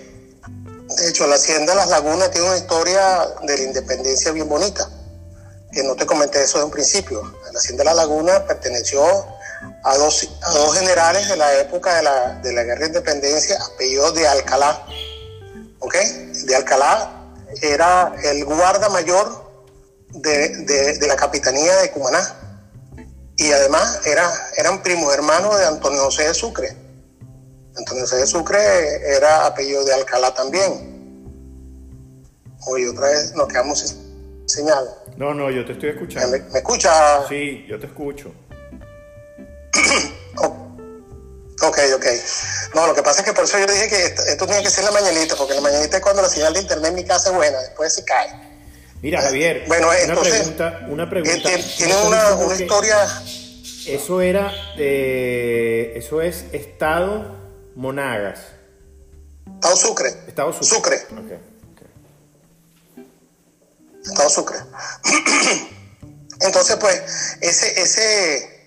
de hecho, la hacienda Las Lagunas tiene una historia de la independencia bien bonita, que no te comenté eso de un principio. La hacienda Las Lagunas perteneció a dos, a dos generales de la época de la, de la guerra de independencia, apellidos de Alcalá. ¿Ok? De Alcalá era el guarda mayor de, de, la capitanía de Cumaná. Y además era, eran primos hermanos de Antonio José de Sucre. Antonio José de Sucre era apellido de Alcalá también. Oye, otra vez nos quedamos sin señal. No, no, yo te estoy escuchando. ¿Me, me escucha? Sí, yo te escucho. Ok, ok. No, lo que pasa es que por eso yo dije que esto, tiene que ser la mañanita, porque la mañanita es cuando la señal de internet en mi casa es buena, después se cae. Mira, Javier, bueno, una entonces, pregunta, una pregunta. Tiene una, una historia. Eso era, eso es Estado Monagas. Estado Sucre. Estado Sucre. Sucre. Okay, Estado Sucre. Entonces, pues, ese, ese,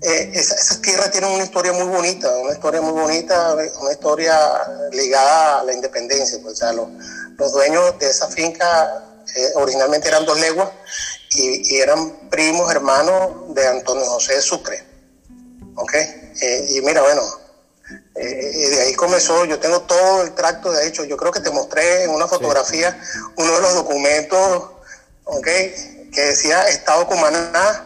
eh, esas tierras tienen una historia muy bonita, una historia muy bonita, una historia ligada a la independencia. Pues, o sea, los, dueños de esa finca eh, originalmente eran dos leguas y, eran primos hermanos de Antonio José Sucre. ¿Ok? Eh, y mira, bueno, de ahí comenzó, yo tengo todo el tracto, de hecho, yo creo que te mostré en una fotografía uno de los documentos, ¿ok? Que decía Estado Cumaná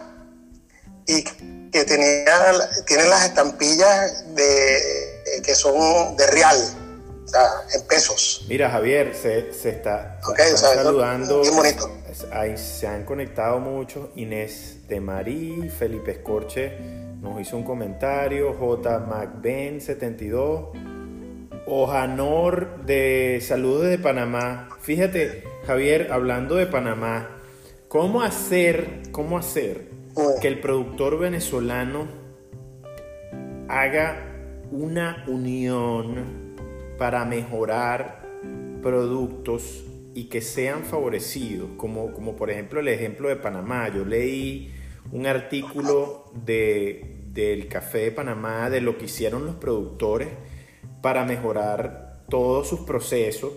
y que tenía, tiene las estampillas de, que son de real, o sea, en pesos. Mira, Javier, se, se está, saludando. Ahí se han conectado muchos. Inés de Marí, Felipe Escorche nos hizo un comentario. J. McBen72. Ojanor de Saludos de Panamá. Fíjate, Javier, hablando de Panamá, ¿cómo hacer, cómo hacer que el productor venezolano haga una unión para mejorar productos y que sean favorecidos, como, como por ejemplo el ejemplo de Panamá. Yo leí un artículo de, del Café de Panamá, de lo que hicieron los productores para mejorar todos sus procesos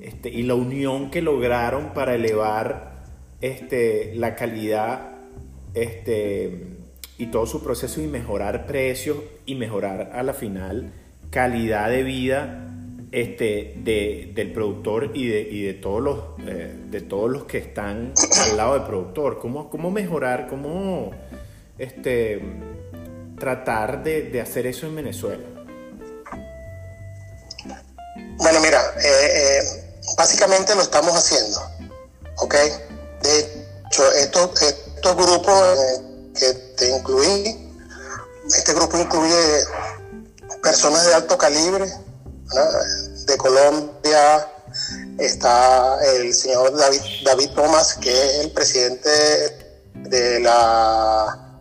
este, y la unión que lograron para elevar este, la calidad este, y todo su proceso y mejorar precios y mejorar a la final calidad de vida este, del productor y de, y de todos los, eh, de todos los que están al lado del productor. ¿Cómo, cómo mejorar, cómo este, tratar de, de hacer eso en Venezuela? Bueno, mira, eh, eh, básicamente lo estamos haciendo, ¿ok? De estos, grupos que te incluí, este grupo incluye personas de alto calibre, de Colombia está el señor David, David Thomas, que es el presidente de la...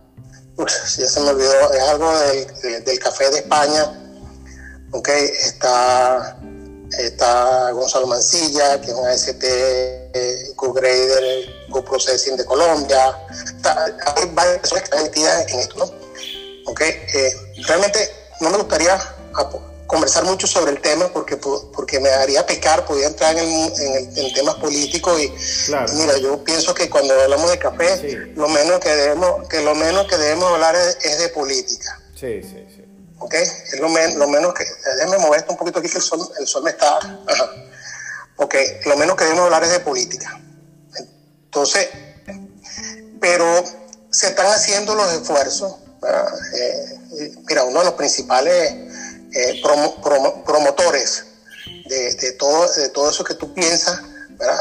ya se me olvidó, es algo del, del Café de España. Ok, está, está Gonzalo Mancilla, que es un AST Co-Grader, Co-Processing de Colombia. hay varias personas que están metidas en esto, ¿no? Ok, eh, realmente no me gustaría conversar mucho sobre el tema porque, porque me haría pecar, podía entrar en, en, temas políticos y, mira, yo pienso que cuando hablamos de café, lo menos que debemos, que lo menos que debemos hablar es, de política. Sí, sí, sí. ¿Ok? Es lo, lo menos que, déjeme mover esto un poquito aquí que el sol, el sol me está... Ajá. Ok, lo menos que debemos hablar es de política. Entonces, pero se están haciendo los esfuerzos. Eh, mira, uno de los principales eh, promotores de, todo, de todo eso que tú piensas,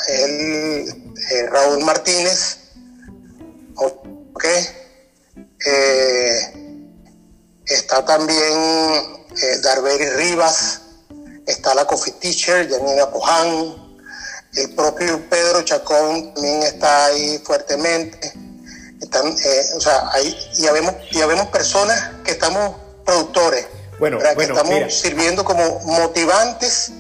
El, eh, Raúl Martínez, ¿ok? Eh, está también Darberi Rivas, está la Coffee Teacher, Janina Puján, el propio Pedro Chacón también está ahí fuertemente. Están, o sea, ahí ya vemos, ya vemos personas que estamos productores, bueno, bueno, estamos sirviendo como motivantes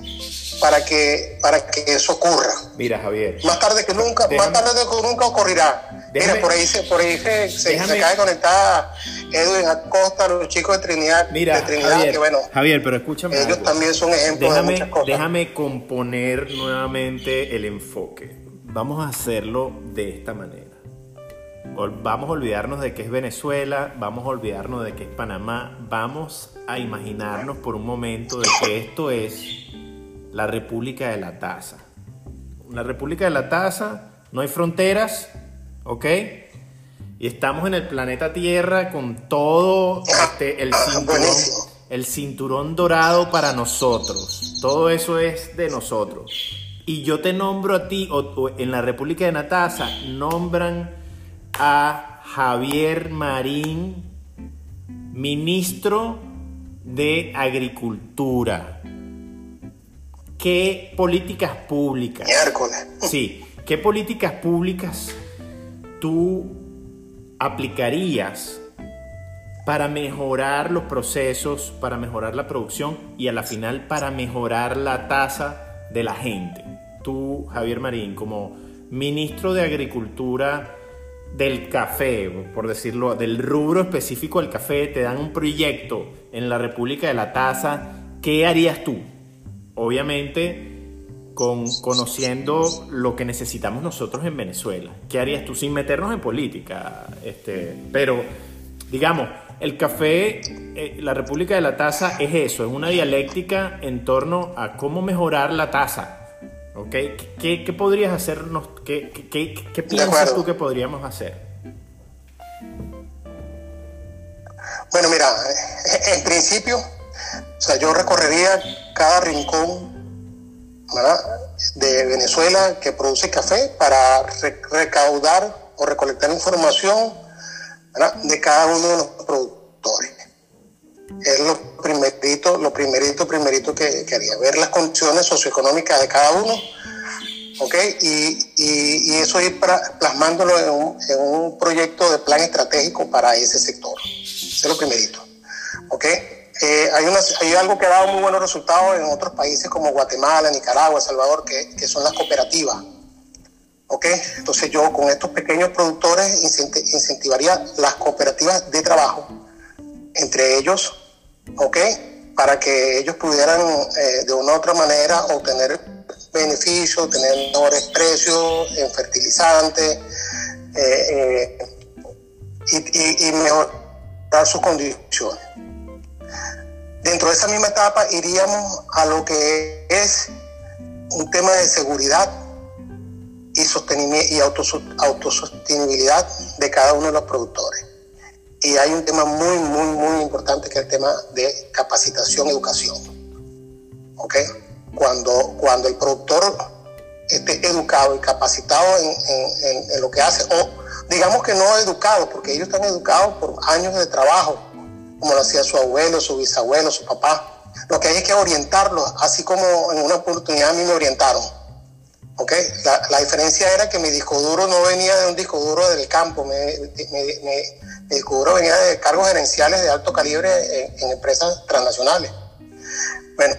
para que para que eso ocurra. Mira, Javier. Más tarde que nunca, más tarde que nunca ocurrirá. Mira, por ahí se, por ahí se, se, acaba de conectar Edwin Acosta, los chicos de Trinidad, Mira, de Trinidad, Javier, que bueno. Javier, pero escúchame. Ellos también son ejemplos déjame, de muchas cosas. Déjame componer nuevamente el enfoque. Vamos a hacerlo de esta manera. Vamos a olvidarnos de que es Venezuela, vamos a olvidarnos de que es Panamá, vamos a imaginarnos por un momento de que esto es la República de la Taza. La República de la Taza, no hay fronteras, ¿ok? Y estamos en el planeta Tierra con todo este, el, cinturón, el cinturón dorado para nosotros. Todo eso es de nosotros. Y yo te nombro a ti, o, en la República de la Taza, nombran a Javier Marín, ministro de Agricultura. ¿Qué políticas públicas? Sí, ¿qué políticas públicas tú aplicarías para mejorar los procesos, para mejorar la producción y a la final para mejorar la tasa de la gente? Tú, Javier Marín, como ministro de Agricultura del café, por decirlo, del rubro específico del café, te dan un proyecto en la República de la Taza, ¿qué harías tú? Obviamente con, conociendo lo que necesitamos nosotros en Venezuela. ¿Qué harías tú sin meternos en política? Este, pero, digamos, el café, eh, la República de la Taza es eso, es una dialéctica en torno a cómo mejorar la tasa ¿Qué, qué podrías hacernos? ¿Qué, qué, qué piensas tú que podríamos hacer? Bueno, mira, eh, en principio, o sea, yo recorrería cada rincón de Venezuela que produce café para recaudar o recolectar información de cada uno de los productores. Es lo primerito, lo primerito, primerito que, quería ver las condiciones socioeconómicas de cada uno, ¿ok? Y, y, eso ir plasmándolo en un, proyecto de plan estratégico para ese sector. Es lo primerito, ¿ok? Eh, hay, algo que ha dado muy buenos resultados en otros países como Guatemala, Nicaragua, Salvador, que, son las cooperativas. ¿ok? Entonces yo con estos pequeños productores incentivaría las cooperativas de trabajo, entre ellos, ¿ok? Para que ellos pudieran eh, de una u otra manera obtener beneficios, tener mejores precios en fertilizantes eh, eh, y, y, mejorar sus condiciones. Dentro de esa misma etapa iríamos a lo que es un tema de seguridad y, y autosostenibilidad de cada uno de los productores. Y hay un tema muy, muy, muy importante que es el tema de capacitación, educación. ¿Ok? Cuando, cuando el productor esté educado y capacitado en, en, lo que hace, o digamos que no educado, porque ellos están educados por años de trabajo, como lo hacía su abuelo, su bisabuelo, su papá. Lo que hay es que orientarlos, así como en una oportunidad a mí me orientaron ¿ok? La, la, diferencia era que mi disco duro no venía de un disco duro del campo, mi disco duro venía de cargos gerenciales de alto calibre en, empresas transnacionales. Bueno,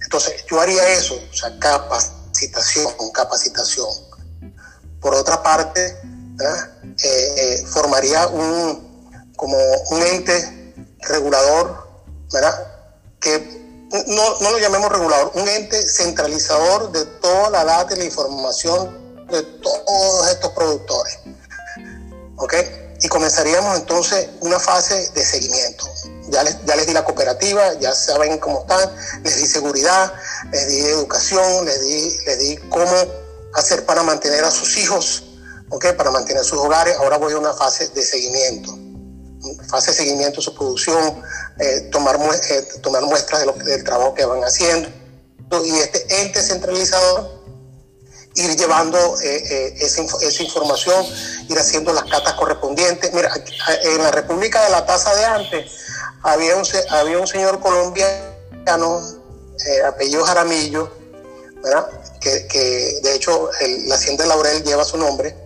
entonces yo haría eso, o sea, capacitación, capacitación. Por otra parte, eh, eh, formaría un, como un ente regulador, ¿verdad? Que no, no lo llamemos regulador, un ente centralizador de toda la data y la información de todos estos productores. ¿Ok? Y comenzaríamos entonces una fase de seguimiento. Ya les, ya les di la cooperativa, ya saben cómo están, les di seguridad, les di educación, les di, les di cómo hacer para mantener a sus hijos, ¿ok? Para mantener sus hogares. Ahora voy a una fase de seguimiento fase de seguimiento de su producción, eh, tomar, eh, tomar muestras del trabajo que van haciendo y este ente centralizador ir llevando eh, esa, esa, información, ir haciendo las catas correspondientes. Mira, en la República de la Taza de antes había un, había un señor colombiano, apellido Jaramillo, ¿verdad? Que, de hecho la hacienda de Laurel lleva su nombre.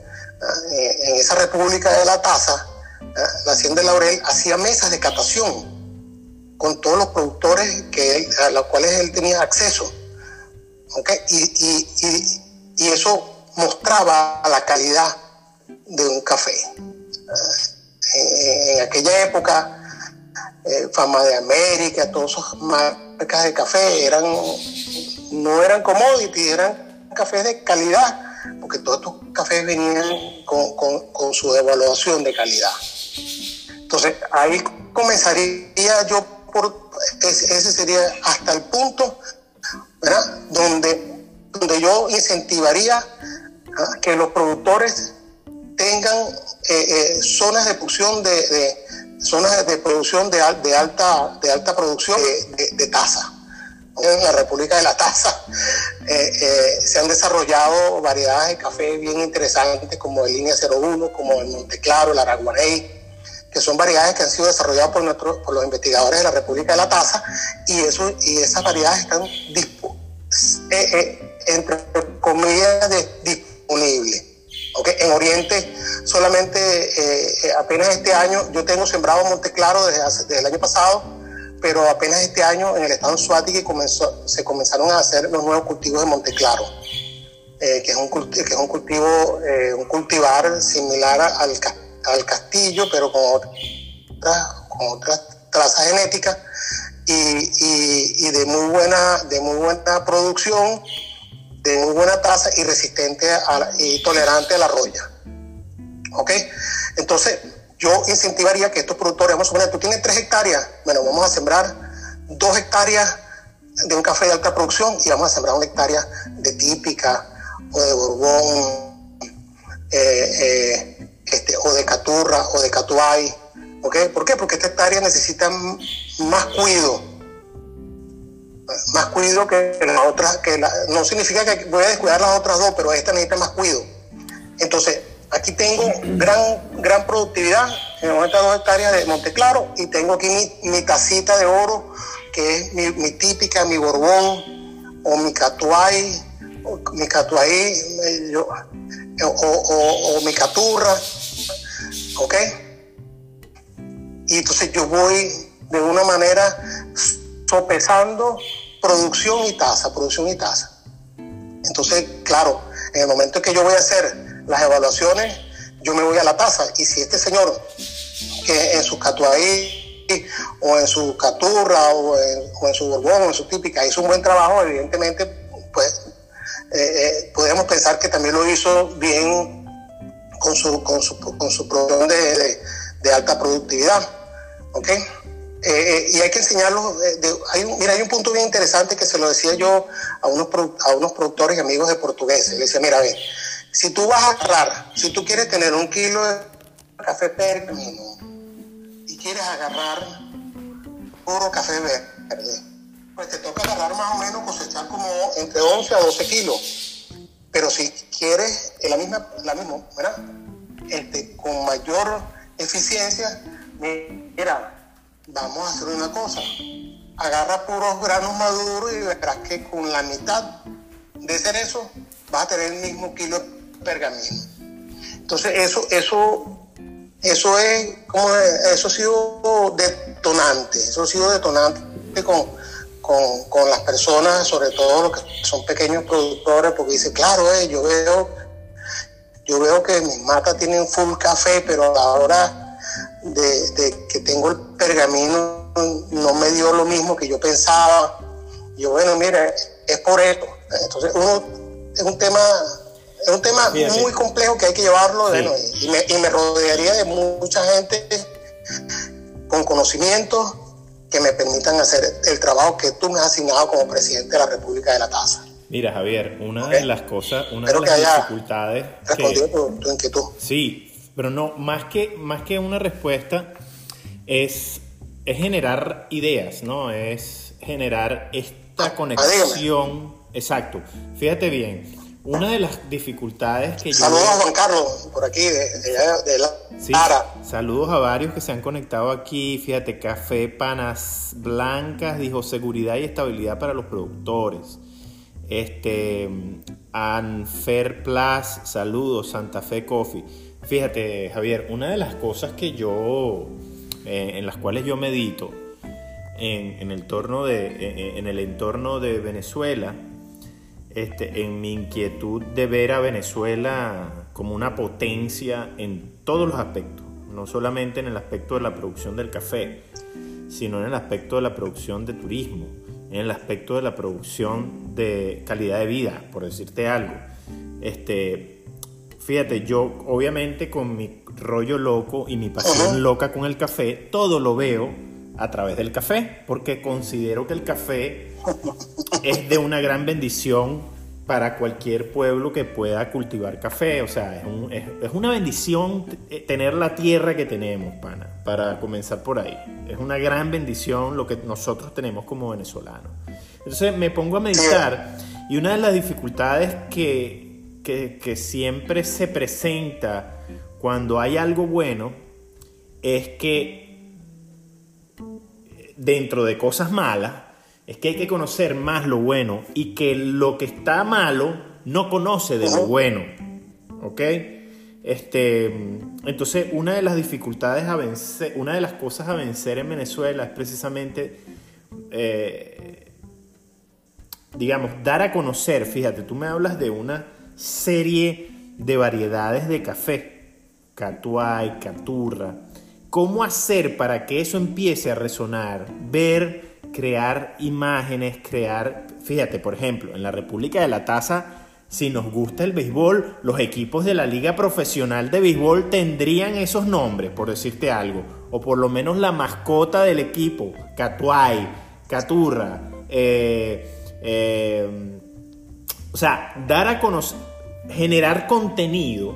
en esa República de la Taza, la Hacienda de Laurel hacía mesas de catación con todos los productores que a los cuales él tenía acceso. Y, eso mostraba la calidad de un café. Eh, en aquella época, eh, Fama de América, todas esas marcas de café eran, no eran commodities, eran cafés de calidad, porque todos estos cafés venían con, con su devaluación de calidad. Entonces, ahí comenzaría yo por, ese sería hasta el punto, ¿verdad? Donde, donde yo incentivaría ¿ah? que los productores tengan eh, eh, zonas de producción de, zonas de producción de, de, alta de alta producción de, de, taza en la República de la Taza eh, se han desarrollado variedades de café bien interesantes como el Línea 01, como el Monteclaro, el Araguaney, que son variedades que han sido desarrolladas por, nuestro, por los investigadores de la República de la Taza, y, eso, y esas variedades están eh, eh, entre comillas disponibles. Okay. En Oriente solamente eh, apenas este año, yo tengo sembrado Monteclaro desde, desde el año pasado, pero apenas este año en el estado de Suático comenzó, se comenzaron a hacer los nuevos cultivos de Monteclaro, que, es un, que es un cultivo, un cultivar similar al al castillo, pero con otras, con otras trazas genéticas y, de, muy buena, de muy buena producción, de muy buena tasa y resistente y tolerante a la roya. ¿Ok? Entonces, yo incentivaría que estos productores, vamos a poner, tú tienes tres hectáreas, bueno, vamos a sembrar dos hectáreas de un café de alta producción y vamos a sembrar una hectárea de típica o de borbón. Eh, eh, este, o de Caturra o de Catuay. ¿ok? ¿Por qué? Porque esta hectárea necesita más cuido. Más cuido que las otras, que no significa que voy a descuidar las otras dos, pero esta necesita más cuido. Entonces, aquí tengo gran, gran productividad en 92 hectáreas de Monteclaro y tengo aquí mi, mi tacita de oro, que es mi, típica, mi borbón o mi catuay, o mi catuay eh, o, o, mi caturra, ¿ok? Y entonces yo voy de una manera sopesando producción y tasa, producción y tasa. Entonces, claro, en el momento en que yo voy a hacer las evaluaciones, yo me voy a la tasa. Y si este señor, en su catuaí, o en su caturra, o en, su borbón, o en su típica, hizo un buen trabajo, evidentemente, pues eh, eh, podemos pensar que también lo hizo bien con su, con su, con su producción de, alta productividad. ¿Ok? Eh, y hay que enseñarlo. De, hay, mira, hay un punto bien interesante que se lo decía yo a unos, a unos productores y amigos de portugués. Le decía, mira, ve, si tú vas a agarrar, si tú quieres tener un kilo de café pergamino y quieres agarrar puro café verde, pues te toca agarrar más o menos cosechar como entre 11 a 12 kilos. Pero si quieres la misma, la misma, ¿verdad? Este, con mayor eficiencia, mira, vamos a hacer una cosa. Agarra puros granos maduros y verás que con la mitad de cerezo vas a tener el mismo kilo pergamino. Entonces eso, eso, eso es como eso ha sido detonante, eso ha sido detonante con, con, con, las personas, sobre todo los que son pequeños productores, porque dice, claro, eh, yo veo, yo veo que mis matas tienen full café, pero ahora de, de, que tengo el pergamino no me dio lo mismo que yo pensaba. Yo, bueno, mira, es por esto. Entonces, uno, es un tema, es un tema muy complejo que hay que llevarlo y, me, y me rodearía de mucha gente con conocimientos que me permitan hacer el trabajo que tú me has asignado como presidente de la República de la Tasa. Mira, Javier, una de las cosas, una de las dificultades. Respondido tu, tu, inquietud. Sí, pero no, más que, más que una respuesta, es, es generar ideas, ¿no? Es generar esta ah, conexión. Exacto. Fíjate bien, una de las dificultades que saludos yo... Saludos a Juan Carlos, por aquí, de, de, de la... Sí, saludos a varios que se han conectado aquí. Fíjate, Café Panas Blancas dijo seguridad y estabilidad para los productores. Este, Anfer Plus, saludos, Santa Fe Coffee. Fíjate, Javier, una de las cosas que yo, eh, en las cuales yo medito en, el, entorno de, en el entorno de Venezuela, este, en mi inquietud de ver a Venezuela como una potencia en todos los aspectos, no solamente en el aspecto de la producción del café, sino en el aspecto de la producción de turismo, en el aspecto de la producción de calidad de vida, por decirte algo. Este, Fíjate, yo obviamente con mi rollo loco y mi pasión loca con el café, todo lo veo a través del café, porque considero que el café es de una gran bendición para cualquier pueblo que pueda cultivar café. O sea, es, un, es, es, una bendición tener la tierra que tenemos, pana, para comenzar por ahí. Es una gran bendición lo que nosotros tenemos como venezolanos. Entonces me pongo a meditar y una de las dificultades que, que, siempre se presenta cuando hay algo bueno es que dentro de cosas malas es que hay que conocer más lo bueno y que lo que está malo no conoce de lo bueno. ¿Ok? Este, entonces, una de las dificultades a vencer, una de las cosas a vencer en Venezuela es precisamente, eh, digamos, dar a conocer. Fíjate, tú me hablas de una serie de variedades de café, catuay, caturra. ¿Cómo hacer para que eso empiece a resonar? Ver, crear imágenes, crear... Fíjate, por ejemplo, en la República de la Taza, si nos gusta el béisbol, los equipos de la Liga Profesional de Béisbol tendrían esos nombres, por decirte algo. O por lo menos la mascota del equipo, catuay, caturra, eh, eh, o sea, dar a conocer, generar contenido,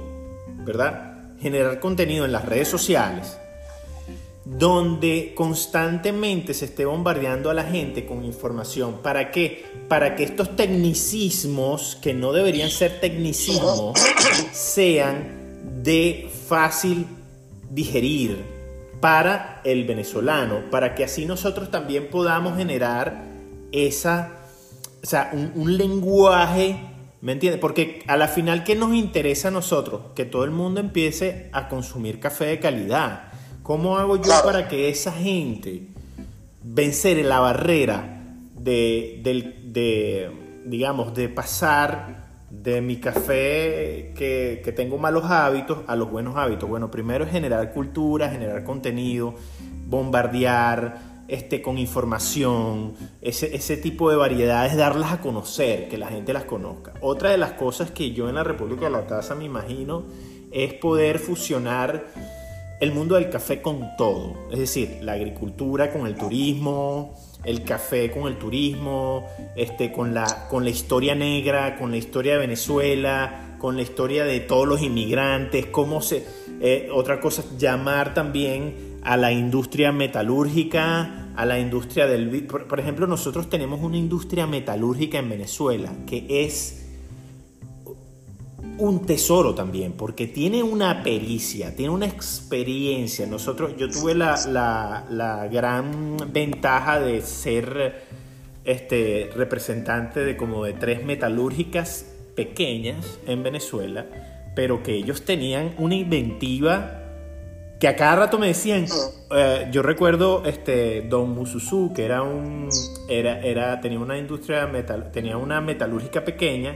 ¿verdad? Generar contenido en las redes sociales donde constantemente se esté bombardeando a la gente con información. ¿Para qué? Para que estos tecnicismos, que no deberían ser tecnicismos, sean de fácil digerir para el venezolano, para que así nosotros también podamos generar esa, o sea, un, lenguaje, ¿me entiendes? Porque a la final, ¿qué nos interesa a nosotros? Que todo el mundo empiece a consumir café de calidad. ¿Cómo hago yo para que esa gente vencer la barrera de, de digamos, de pasar de mi café que, que, tengo malos hábitos a los buenos hábitos. Bueno, primero es generar cultura, generar contenido, bombardear este, con información, ese, ese tipo de variedades, darlas a conocer, que la gente las conozca. Otra de las cosas que yo en la República de la Taza me imagino es poder fusionar el mundo del café con todo, es decir, la agricultura con el turismo, el café con el turismo, este, con, la, con la historia negra, con la historia de Venezuela, con la historia de todos los inmigrantes, cómo se... Eh, otra cosa, llamar también a la industria metalúrgica, a la industria del... por ejemplo, nosotros tenemos una industria metalúrgica en Venezuela que es un tesoro también, porque tiene una pericia, tiene una experiencia. Nosotros, yo tuve la, gran ventaja de ser este, representante de como de tres metalúrgicas pequeñas en Venezuela, pero que ellos tenían una inventiva que a cada rato me decían, eh, yo recuerdo este Don Mususu, que era un era, era tenía una industria metal, tenía una metalúrgica pequeña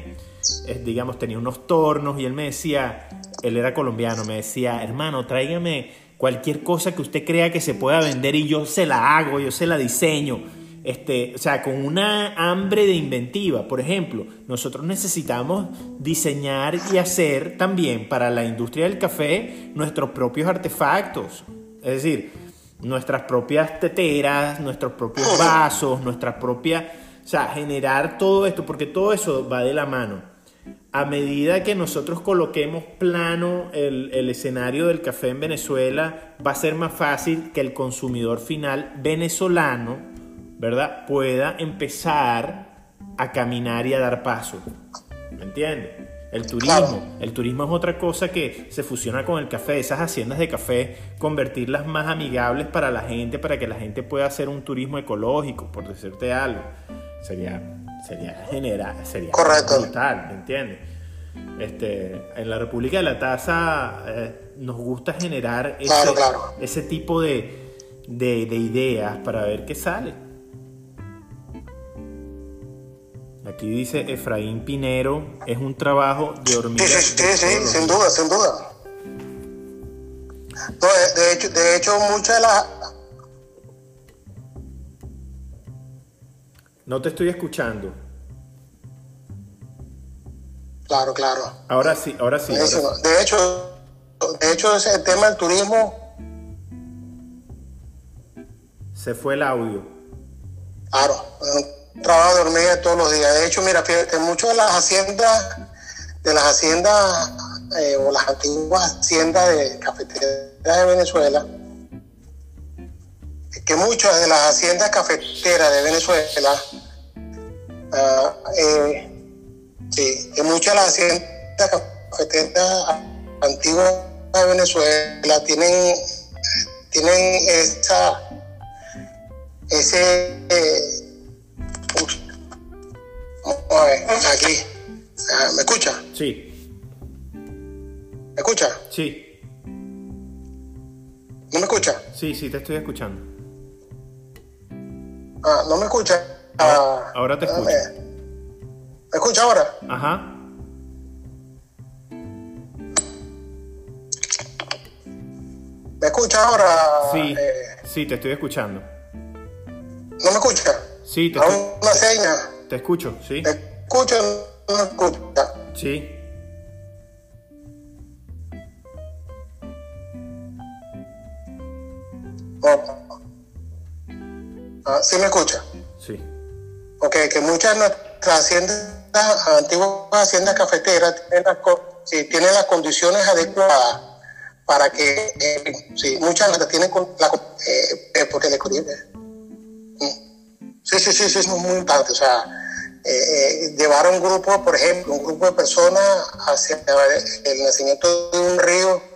digamos, tenía unos tornos y él me decía, él era colombiano, me decía, hermano, tráigame cualquier cosa que usted crea que se pueda vender y yo se la hago, yo se la diseño. Este, o sea, con una hambre de inventiva. Por ejemplo, nosotros necesitamos diseñar y hacer también para la industria del café nuestros propios artefactos. Es decir, nuestras propias teteras, nuestros propios vasos, nuestras propias... O sea, generar todo esto, porque todo eso va de la mano a medida que nosotros coloquemos plano el, escenario del café en Venezuela, va a ser más fácil que el consumidor final venezolano, ¿verdad?, pueda empezar a caminar y a dar paso. ¿Me entiendes? El turismo. El turismo es otra cosa que se fusiona con el café. Esas haciendas de café, convertirlas más amigables para la gente, para que la gente pueda hacer un turismo ecológico, por decirte algo. Sería sería general, sería Correcto. brutal, ¿me entiendes? Este, en la República de la Taza eh, nos gusta generar ese, ese tipo de, de, ideas para ver qué sale. Aquí dice Efraín Pinero, es un trabajo de hormiga. Sí, sí, sí, sin duda, sin duda. de, hecho, de hecho, muchas de las No te estoy escuchando. Claro, claro. Ahora sí, ahora sí. De hecho, de hecho ese tema del turismo. Se fue el audio. Claro, trabajo de todos los días. De hecho, mira, fíjate, muchas de las haciendas, de las haciendas eh, o las antiguas haciendas de cafeterías de Venezuela, que muchas de las haciendas cafeteras de Venezuela, uh, eh, sí, que muchas de las haciendas cafeteras antiguas de Venezuela tienen, tienen esa, ese, eh, aquí, ah, ¿me escucha? Sí. ¿Me escucha? Sí. ¿No me escucha? Sí, sí, te estoy escuchando. Ah, ¿no me escucha? Ah, ahora te escucho. ¿Me escucha ahora? Ajá. ¿Me escucha ahora? Sí, eh, sí, te estoy escuchando. ¿No me escucha? Sí, te escucho. una seña? Te escucho, sí. ¿Me escucha o no me escucha? Sí. Oh. Ah, ¿Sí me escucha? Sí. Ok, que muchas de nuestras haciendas, antiguas haciendas cafeteras, tienen las, tienen las condiciones adecuadas para que, eh, sí, muchas las tienen con la, eh, eh porque. Mm. Sí, sí, sí, sí, es muy importante. O sea, eh, llevar a un grupo, por ejemplo, un grupo de personas hacia el nacimiento de un río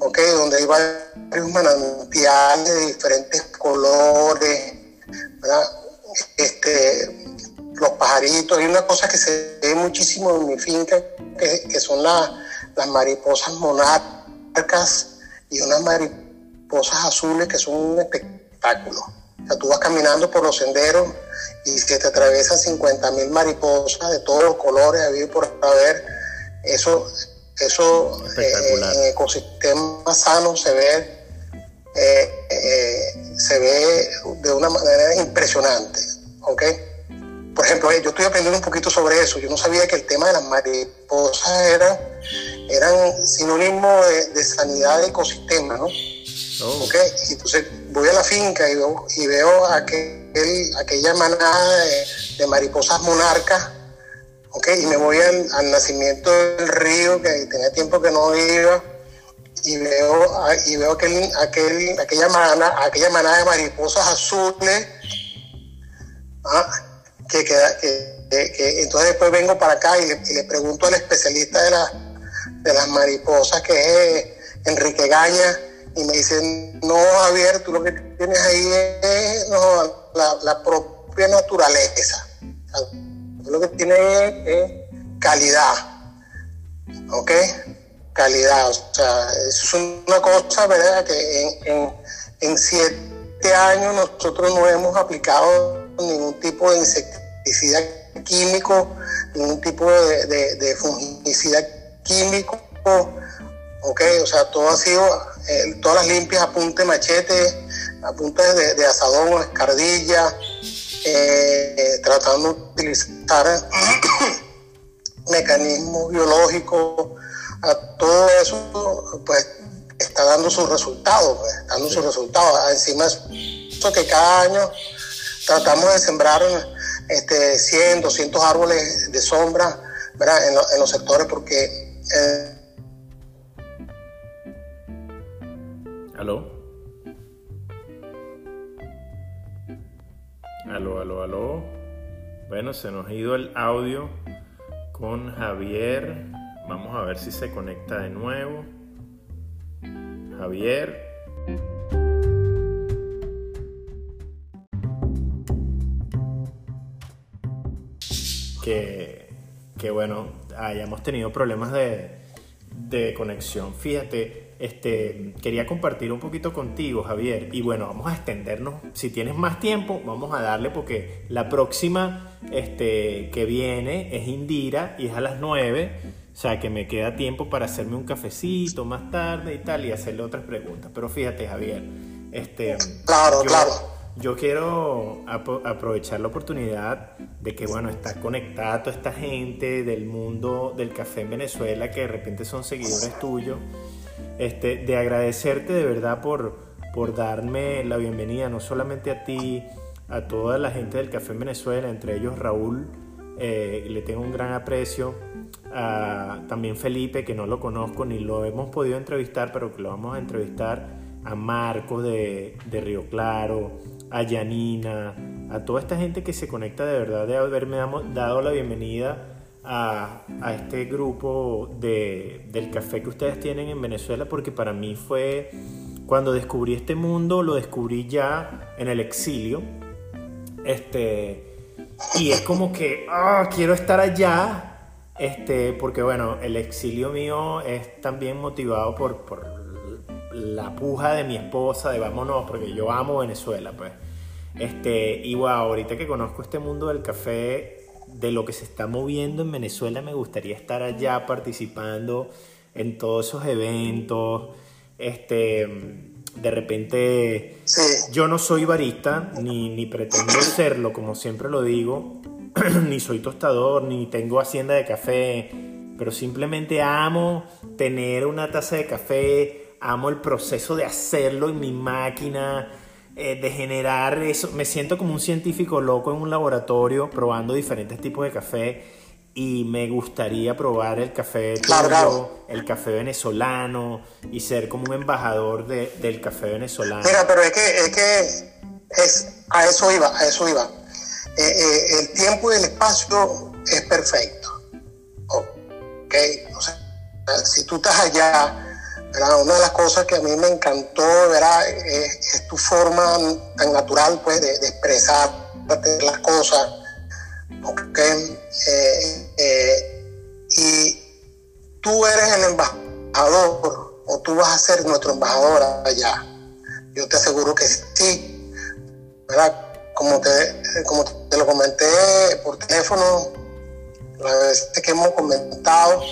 ¿okay? donde hay varios manantiales de diferentes colores, Este, los pajaritos. Hay una cosa que se ve muchísimo en mi finca, que, son las mariposas monarcas y unas mariposas azules que son un espectáculo. O sea, tú vas caminando por los senderos y que te atraviesan 50 mil mariposas de todos los colores, habido por haber. Eso, eso eh, en ecosistemas sanos se ve, eh, eh, se ve de una manera impresionante. ¿okay? Por ejemplo, yo estoy aprendiendo un poquito sobre eso. Yo no sabía que el tema de las mariposas eran, eran sinónimo de, sanidad de ecosistema, ¿no? Oh. Okay. Entonces voy a la finca y veo, y veo aquel, aquella manada de, mariposas monarcas, okay, y me voy al, nacimiento del río, que tenía tiempo que no iba, y veo, y veo aquel, aquel, aquella, manada, aquella manada de mariposas azules. ¿ah? que, que, entonces después vengo para acá y le, pregunto al especialista de, la, de las mariposas, que es Enrique Gaña, y me dice, no, Javier, tú lo que tienes ahí es la, propia naturaleza. tú lo que tienes es, calidad, ¿ok? Calidad, o sea, es una cosa, ¿verdad? Que en siete años nosotros no hemos aplicado ningún tipo de insecticida químico, ningún tipo de, de, fungicida químico, ok, o sea, todo ha sido, eh, todas las limpias a punta de machete, a punta de, de asadón, escardilla, eh, tratando de utilizar mecanismos biológicos, a todo eso, pues está dando sus resultados, pues, dando sus resultados. Encima eso que cada año tratamos de sembrar este, 100, 200 árboles de sombra En, los sectores porque... Eh... ¿Aló? Aló, aló, aló. Bueno, se nos ha ido el audio con Javier. Vamos a ver si se conecta de nuevo. Javier. que, bueno, hayamos tenido problemas de, de conexión. Fíjate, este, quería compartir un poquito contigo, Javier. Y bueno, vamos a extendernos. Si tienes más tiempo, vamos a darle porque la próxima este, que viene es Indira y es a las 9. O sea que me queda tiempo para hacerme un cafecito más tarde y tal y hacerle otras preguntas. Pero fíjate, Javier, este, claro, claro yo quiero aprovechar la oportunidad de que, bueno, está conectada toda esta gente del mundo del café en Venezuela que de repente son seguidores tuyos, este, de agradecerte de verdad por, por darme la bienvenida, no solamente a ti, a toda la gente del café en Venezuela, entre ellos Raúl, eh, le tengo un gran aprecio, a, también Felipe, que no lo conozco ni lo hemos podido entrevistar, pero que lo vamos a entrevistar, a Marcos de, de Río Claro, a Yanina, a toda esta gente que se conecta de verdad de haberme dado la bienvenida a, este grupo de, del café que ustedes tienen en Venezuela, porque para mí fue, cuando descubrí este mundo, lo descubrí ya en el exilio. Este, y es como que, ah, quiero estar allá. Este, porque bueno, el exilio mío es también motivado por, por la puja de mi esposa de vámonos, porque yo amo Venezuela, pues. Este, y wow, ahorita que conozco este mundo del café, de lo que se está moviendo en Venezuela, me gustaría estar allá participando en todos esos eventos. Este, de repente, yo no soy barista, ni, ni pretendo serlo, como siempre lo digo, ni soy tostador, ni tengo hacienda de café, pero simplemente amo tener una taza de café amo el proceso de hacerlo en mi máquina, eh, de generar eso. Me siento como un científico loco en un laboratorio probando diferentes tipos de café y me gustaría probar el café el café venezolano y ser como un embajador del café venezolano. Mira, pero es que, es que es, a eso iba, a eso iba. Eh, eh, el tiempo y el espacio es perfecto. Ok, o sea, si tú estás allá Una de las cosas que a mí me encantó ¿verdad? Es, tu forma tan natural pues, de, expresar las cosas. Eh, eh, y tú eres el embajador o tú vas a ser nuestro embajador allá. Yo te aseguro que sí. ¿verdad? Como te, como te lo comenté por teléfono, la vez que hemos comentado,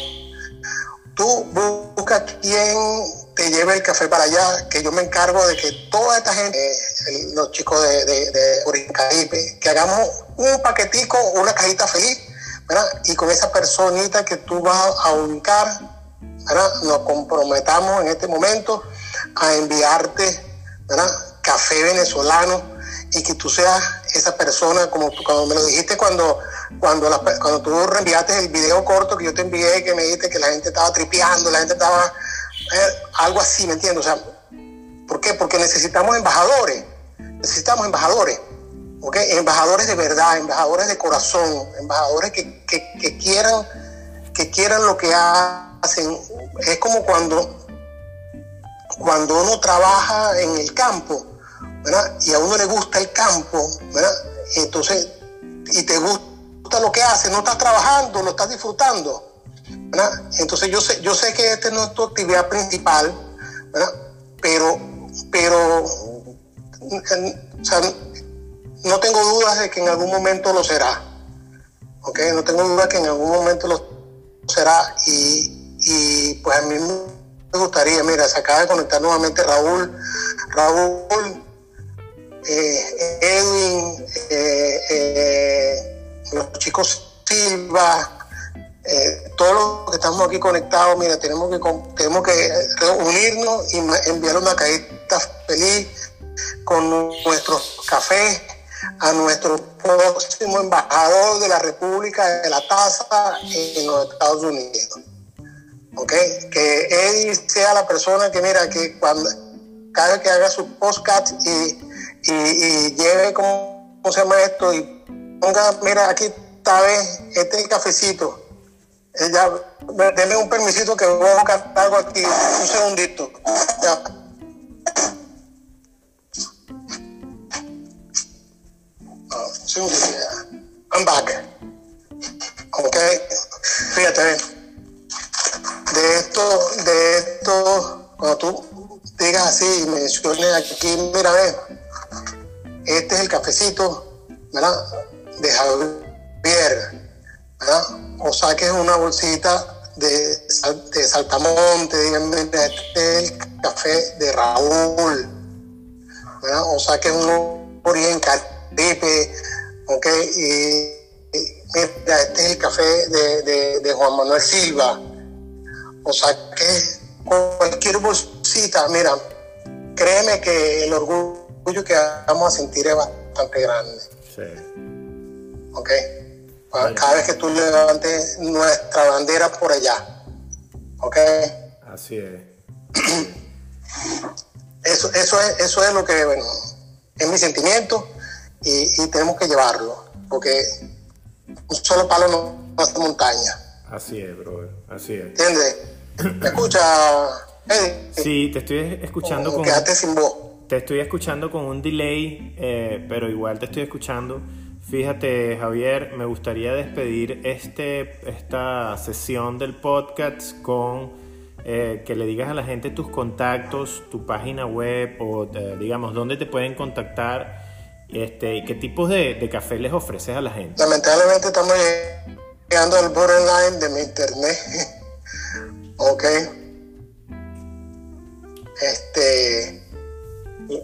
tú busca quien te lleve el café para allá, que yo me encargo de que toda esta gente, eh, los chicos de, de, que hagamos un paquetico, una cajita feliz, ¿verdad? Y con esa personita que tú vas a ubicar, ¿verdad? Nos comprometamos en este momento a enviarte. Café venezolano y que tú seas esa persona, como cuando me lo dijiste cuando, cuando, cuando tú reenviaste el video corto que yo te envié, que me dijiste que la gente estaba tripeando, la gente estaba, eh, algo así, ¿me entiendes? O sea, ¿por qué? Porque necesitamos embajadores, necesitamos embajadores, ¿ok? Embajadores de verdad, embajadores de corazón, embajadores que, que quieran, que quieran lo que hacen. Es como cuando, cuando uno trabaja en el campo, y a uno le gusta el campo, ¿verdad? Entonces, y te gusta lo que hace, no estás trabajando, lo estás disfrutando. Entonces yo sé, yo sé que esta no es tu actividad principal, ¿verdad? Pero, pero, no tengo dudas de que en algún momento lo será, ¿ok? No tengo dudas que en algún momento lo será y, y pues a mí me gustaría, mira, se acaba de conectar nuevamente Raúl. Raúl, eh, Edwin, eh, eh, los chicos Silva, todos los que estamos aquí conectados, mira, tenemos que, tenemos que unirnos y enviar una cajita feliz con nuestros cafés a nuestro próximo embajador de la República de la Taza en los Estados Unidos. ¿Ok? Que Eddie sea la persona que, mira, que cuando cada vez que haga su postcat y y, lleve, ¿cómo, se llama esto? Y ponga, mira, aquí está, vez, este cafecito. Ya, denme un permisito que voy a buscar algo aquí, un segundito. Ya. Oh, un segundito. I'm back. Ok, fíjate, de esto, de esto, cuando tú digas así y menciones aquí, mira, ve, este es el cafecito, ¿verdad? De Javier, ¿verdad? O saques una bolsita de, de saltamonte, díganme, este es el café de Raúl, ¿verdad? O saques un origen caribe, ¿ok? Y, mira, este es el café de, de Juan Manuel Silva, o saques cualquier bolsita, mira, créeme que el orgullo que vamos a sentir es bastante grande. Sí. ¿Ok? Cada vez que tú levantes nuestra bandera por allá. ¿Ok? Así es. Eso, eso, es, eso es lo que, bueno, es mi sentimiento y, tenemos que llevarlo. Porque un solo palo no, hace montaña. Así es, brother. Así es. ¿Entiendes? ¿Me escucha? Sí, te estoy escuchando. con... Quédate sin voz. Te estoy escuchando con un delay, eh, pero igual te estoy escuchando. Fíjate, Javier, me gustaría despedir este, esta sesión del podcast con eh, que le digas a la gente tus contactos, tu página web o eh, digamos dónde te pueden contactar este, y qué tipos de, café les ofreces a la gente. Lamentablemente estamos llegando al borderline de mi internet. ok. Este Sí,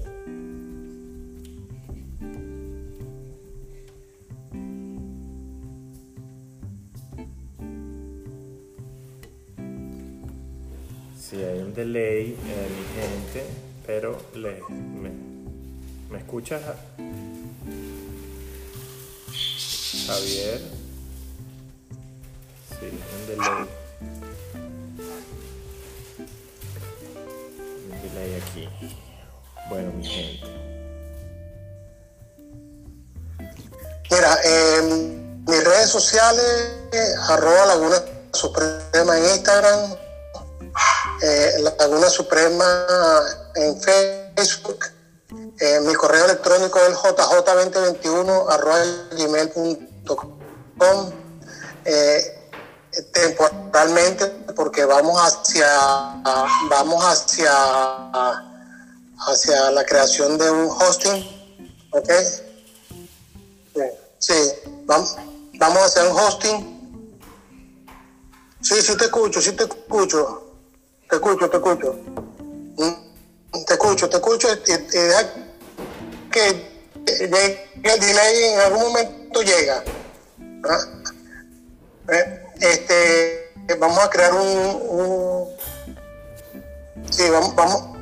hay un delay, eh, mi gente, pero le, me, ¿me escuchas? Javier. Sí, un delay. Un delay aquí. Bueno, mi gente. Mira, mis redes sociales, arroba Laguna Suprema en Instagram, eh, Laguna Suprema en Facebook. Eh, mi correo electrónico es jj2021 eh, temporalmente porque vamos hacia vamos hacia hacia la creación de un hosting ok sí vamos vamos a hacer un hosting sí sí te escucho sí te escucho te escucho te escucho mm, te escucho te escucho y, deja que el delay en algún momento llega ¿Ah? ¿Eh? este, vamos a crear un, sí, vamos, vamos,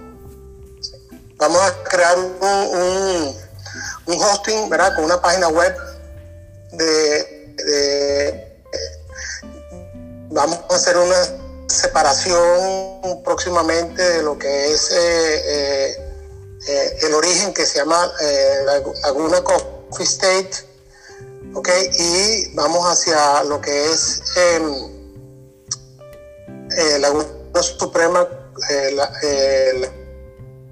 vamos a crear un, un, hosting, ¿verdad? Con una página web de, vamos a hacer una separación próximamente de lo que es eh, eh, el origen que se llama Laguna Coffee State ¿ok? Y vamos hacia lo que es em, eh, Laguna Suprema, eh,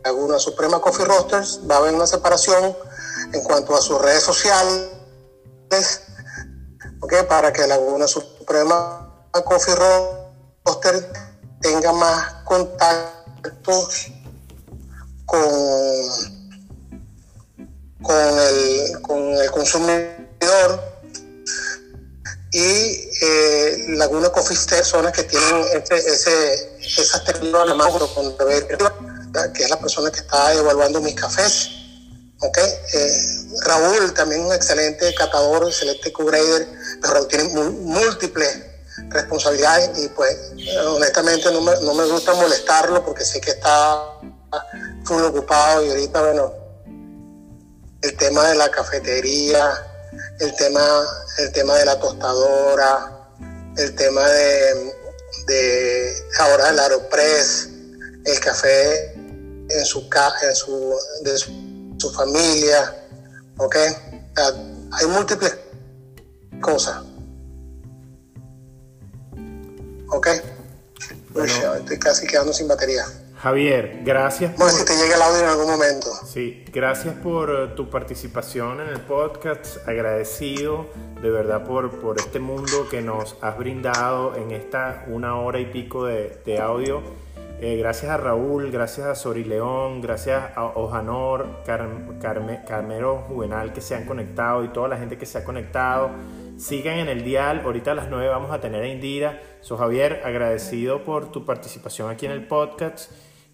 Laguna Suprema Coffee Roasters, va a haber una separación en cuanto a sus redes sociales, ¿ok? Para que Laguna Suprema Coffee Roasters tenga más contactos con, con, el, con el consumidor y eh, Laguna Coffee son las que tienen ese, ese, esas técnicas con que es la persona que está evaluando mis cafés. Okay. Eh, Raúl, también un excelente catador, excelente co-grader, pero Raúl tiene múltiples responsabilidades y pues honestamente no me, no me gusta molestarlo porque sé que está full ocupado y ahorita, bueno, el tema de la cafetería, el tema, el tema de la tostadora, el tema de, de ahora el Aeropress, el café en su, en su, de su, familia, ¿ok? hay múltiples cosas. ¿Ok? estoy casi quedando sin batería. Javier, gracias. Por... si te llega el audio en algún momento. Sí, gracias por eh, tu participación en el podcast. Agradecido de verdad por, por este mundo que nos has brindado en esta una hora y pico de, audio. Eh, gracias a Raúl, gracias a Sori León, gracias a Ojanor, Carmero Juvenal que se han conectado y toda la gente que se ha conectado. Sigan en el dial, ahorita a las 9 vamos a tener a Indira. So Javier, agradecido por tu participación aquí en el podcast.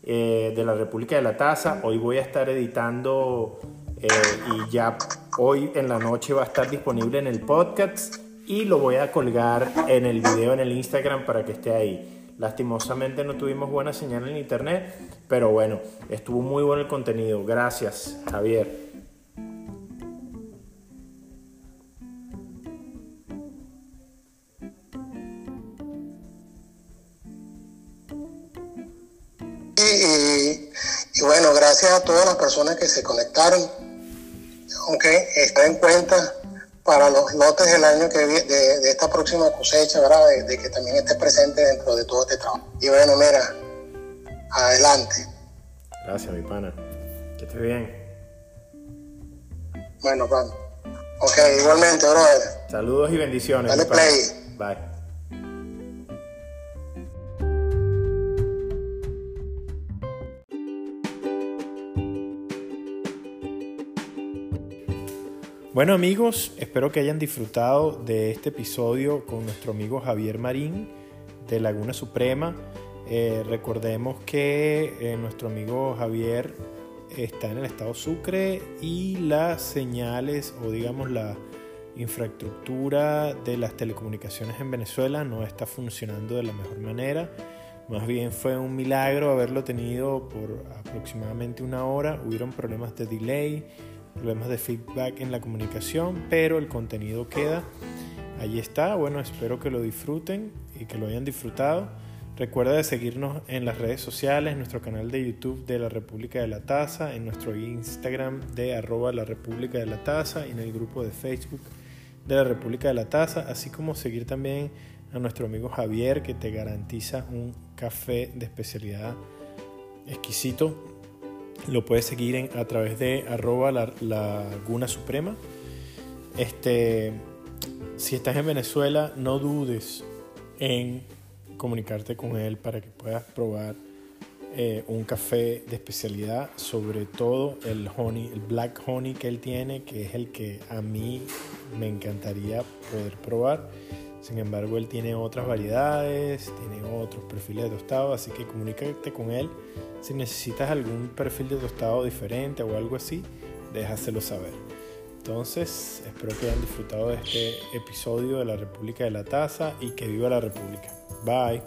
Eh, de la República de la Taza. Hoy voy a estar editando eh, y ya hoy en la noche va a estar disponible en el podcast y lo voy a colgar en el video en el Instagram para que esté ahí. Lastimosamente no tuvimos buena señal en internet, pero bueno, estuvo muy bueno el contenido. Gracias, Javier. Y, bueno, gracias a todas las personas que se conectaron. Aunque está en cuenta para los lotes del año que de, de esta próxima cosecha, ¿verdad? De, que también esté presente dentro de todo este trabajo. Y bueno, mira, adelante. Gracias, mi pana. Que estés bien. Bueno, pan. Ok, igualmente, brother. Saludos y bendiciones. Dale play. Bye. Bueno amigos, espero que hayan disfrutado de este episodio con nuestro amigo Javier Marín de Laguna Suprema. Eh, recordemos que eh, nuestro amigo Javier está en el estado Sucre y las señales o digamos la infraestructura de las telecomunicaciones en Venezuela no está funcionando de la mejor manera. Más bien fue un milagro haberlo tenido por aproximadamente una hora. Hubieron problemas de delay problemas de feedback en la comunicación, pero el contenido queda. Allí está, bueno, espero que lo disfruten y que lo hayan disfrutado. Recuerda de seguirnos en las redes sociales, en nuestro canal de YouTube de la República de la Taza, en nuestro Instagram de arroba la República de la Taza y en el grupo de Facebook de la República de la Taza, así como seguir también a nuestro amigo Javier que te garantiza un café de especialidad exquisito. Lo puedes seguir en, a través de arroba la, Laguna Suprema. Este, si estás en Venezuela, no dudes en comunicarte con él para que puedas probar eh, un café de especialidad, sobre todo el honey, el black honey que él tiene, que es el que a mí me encantaría poder probar. Sin embargo, él tiene otras variedades, tiene otros perfiles de tostado, así que comunícate con él. Si necesitas algún perfil de tostado diferente o algo así, déjaselo saber. Entonces, espero que hayan disfrutado de este episodio de la República de la Taza y que viva la República. Bye.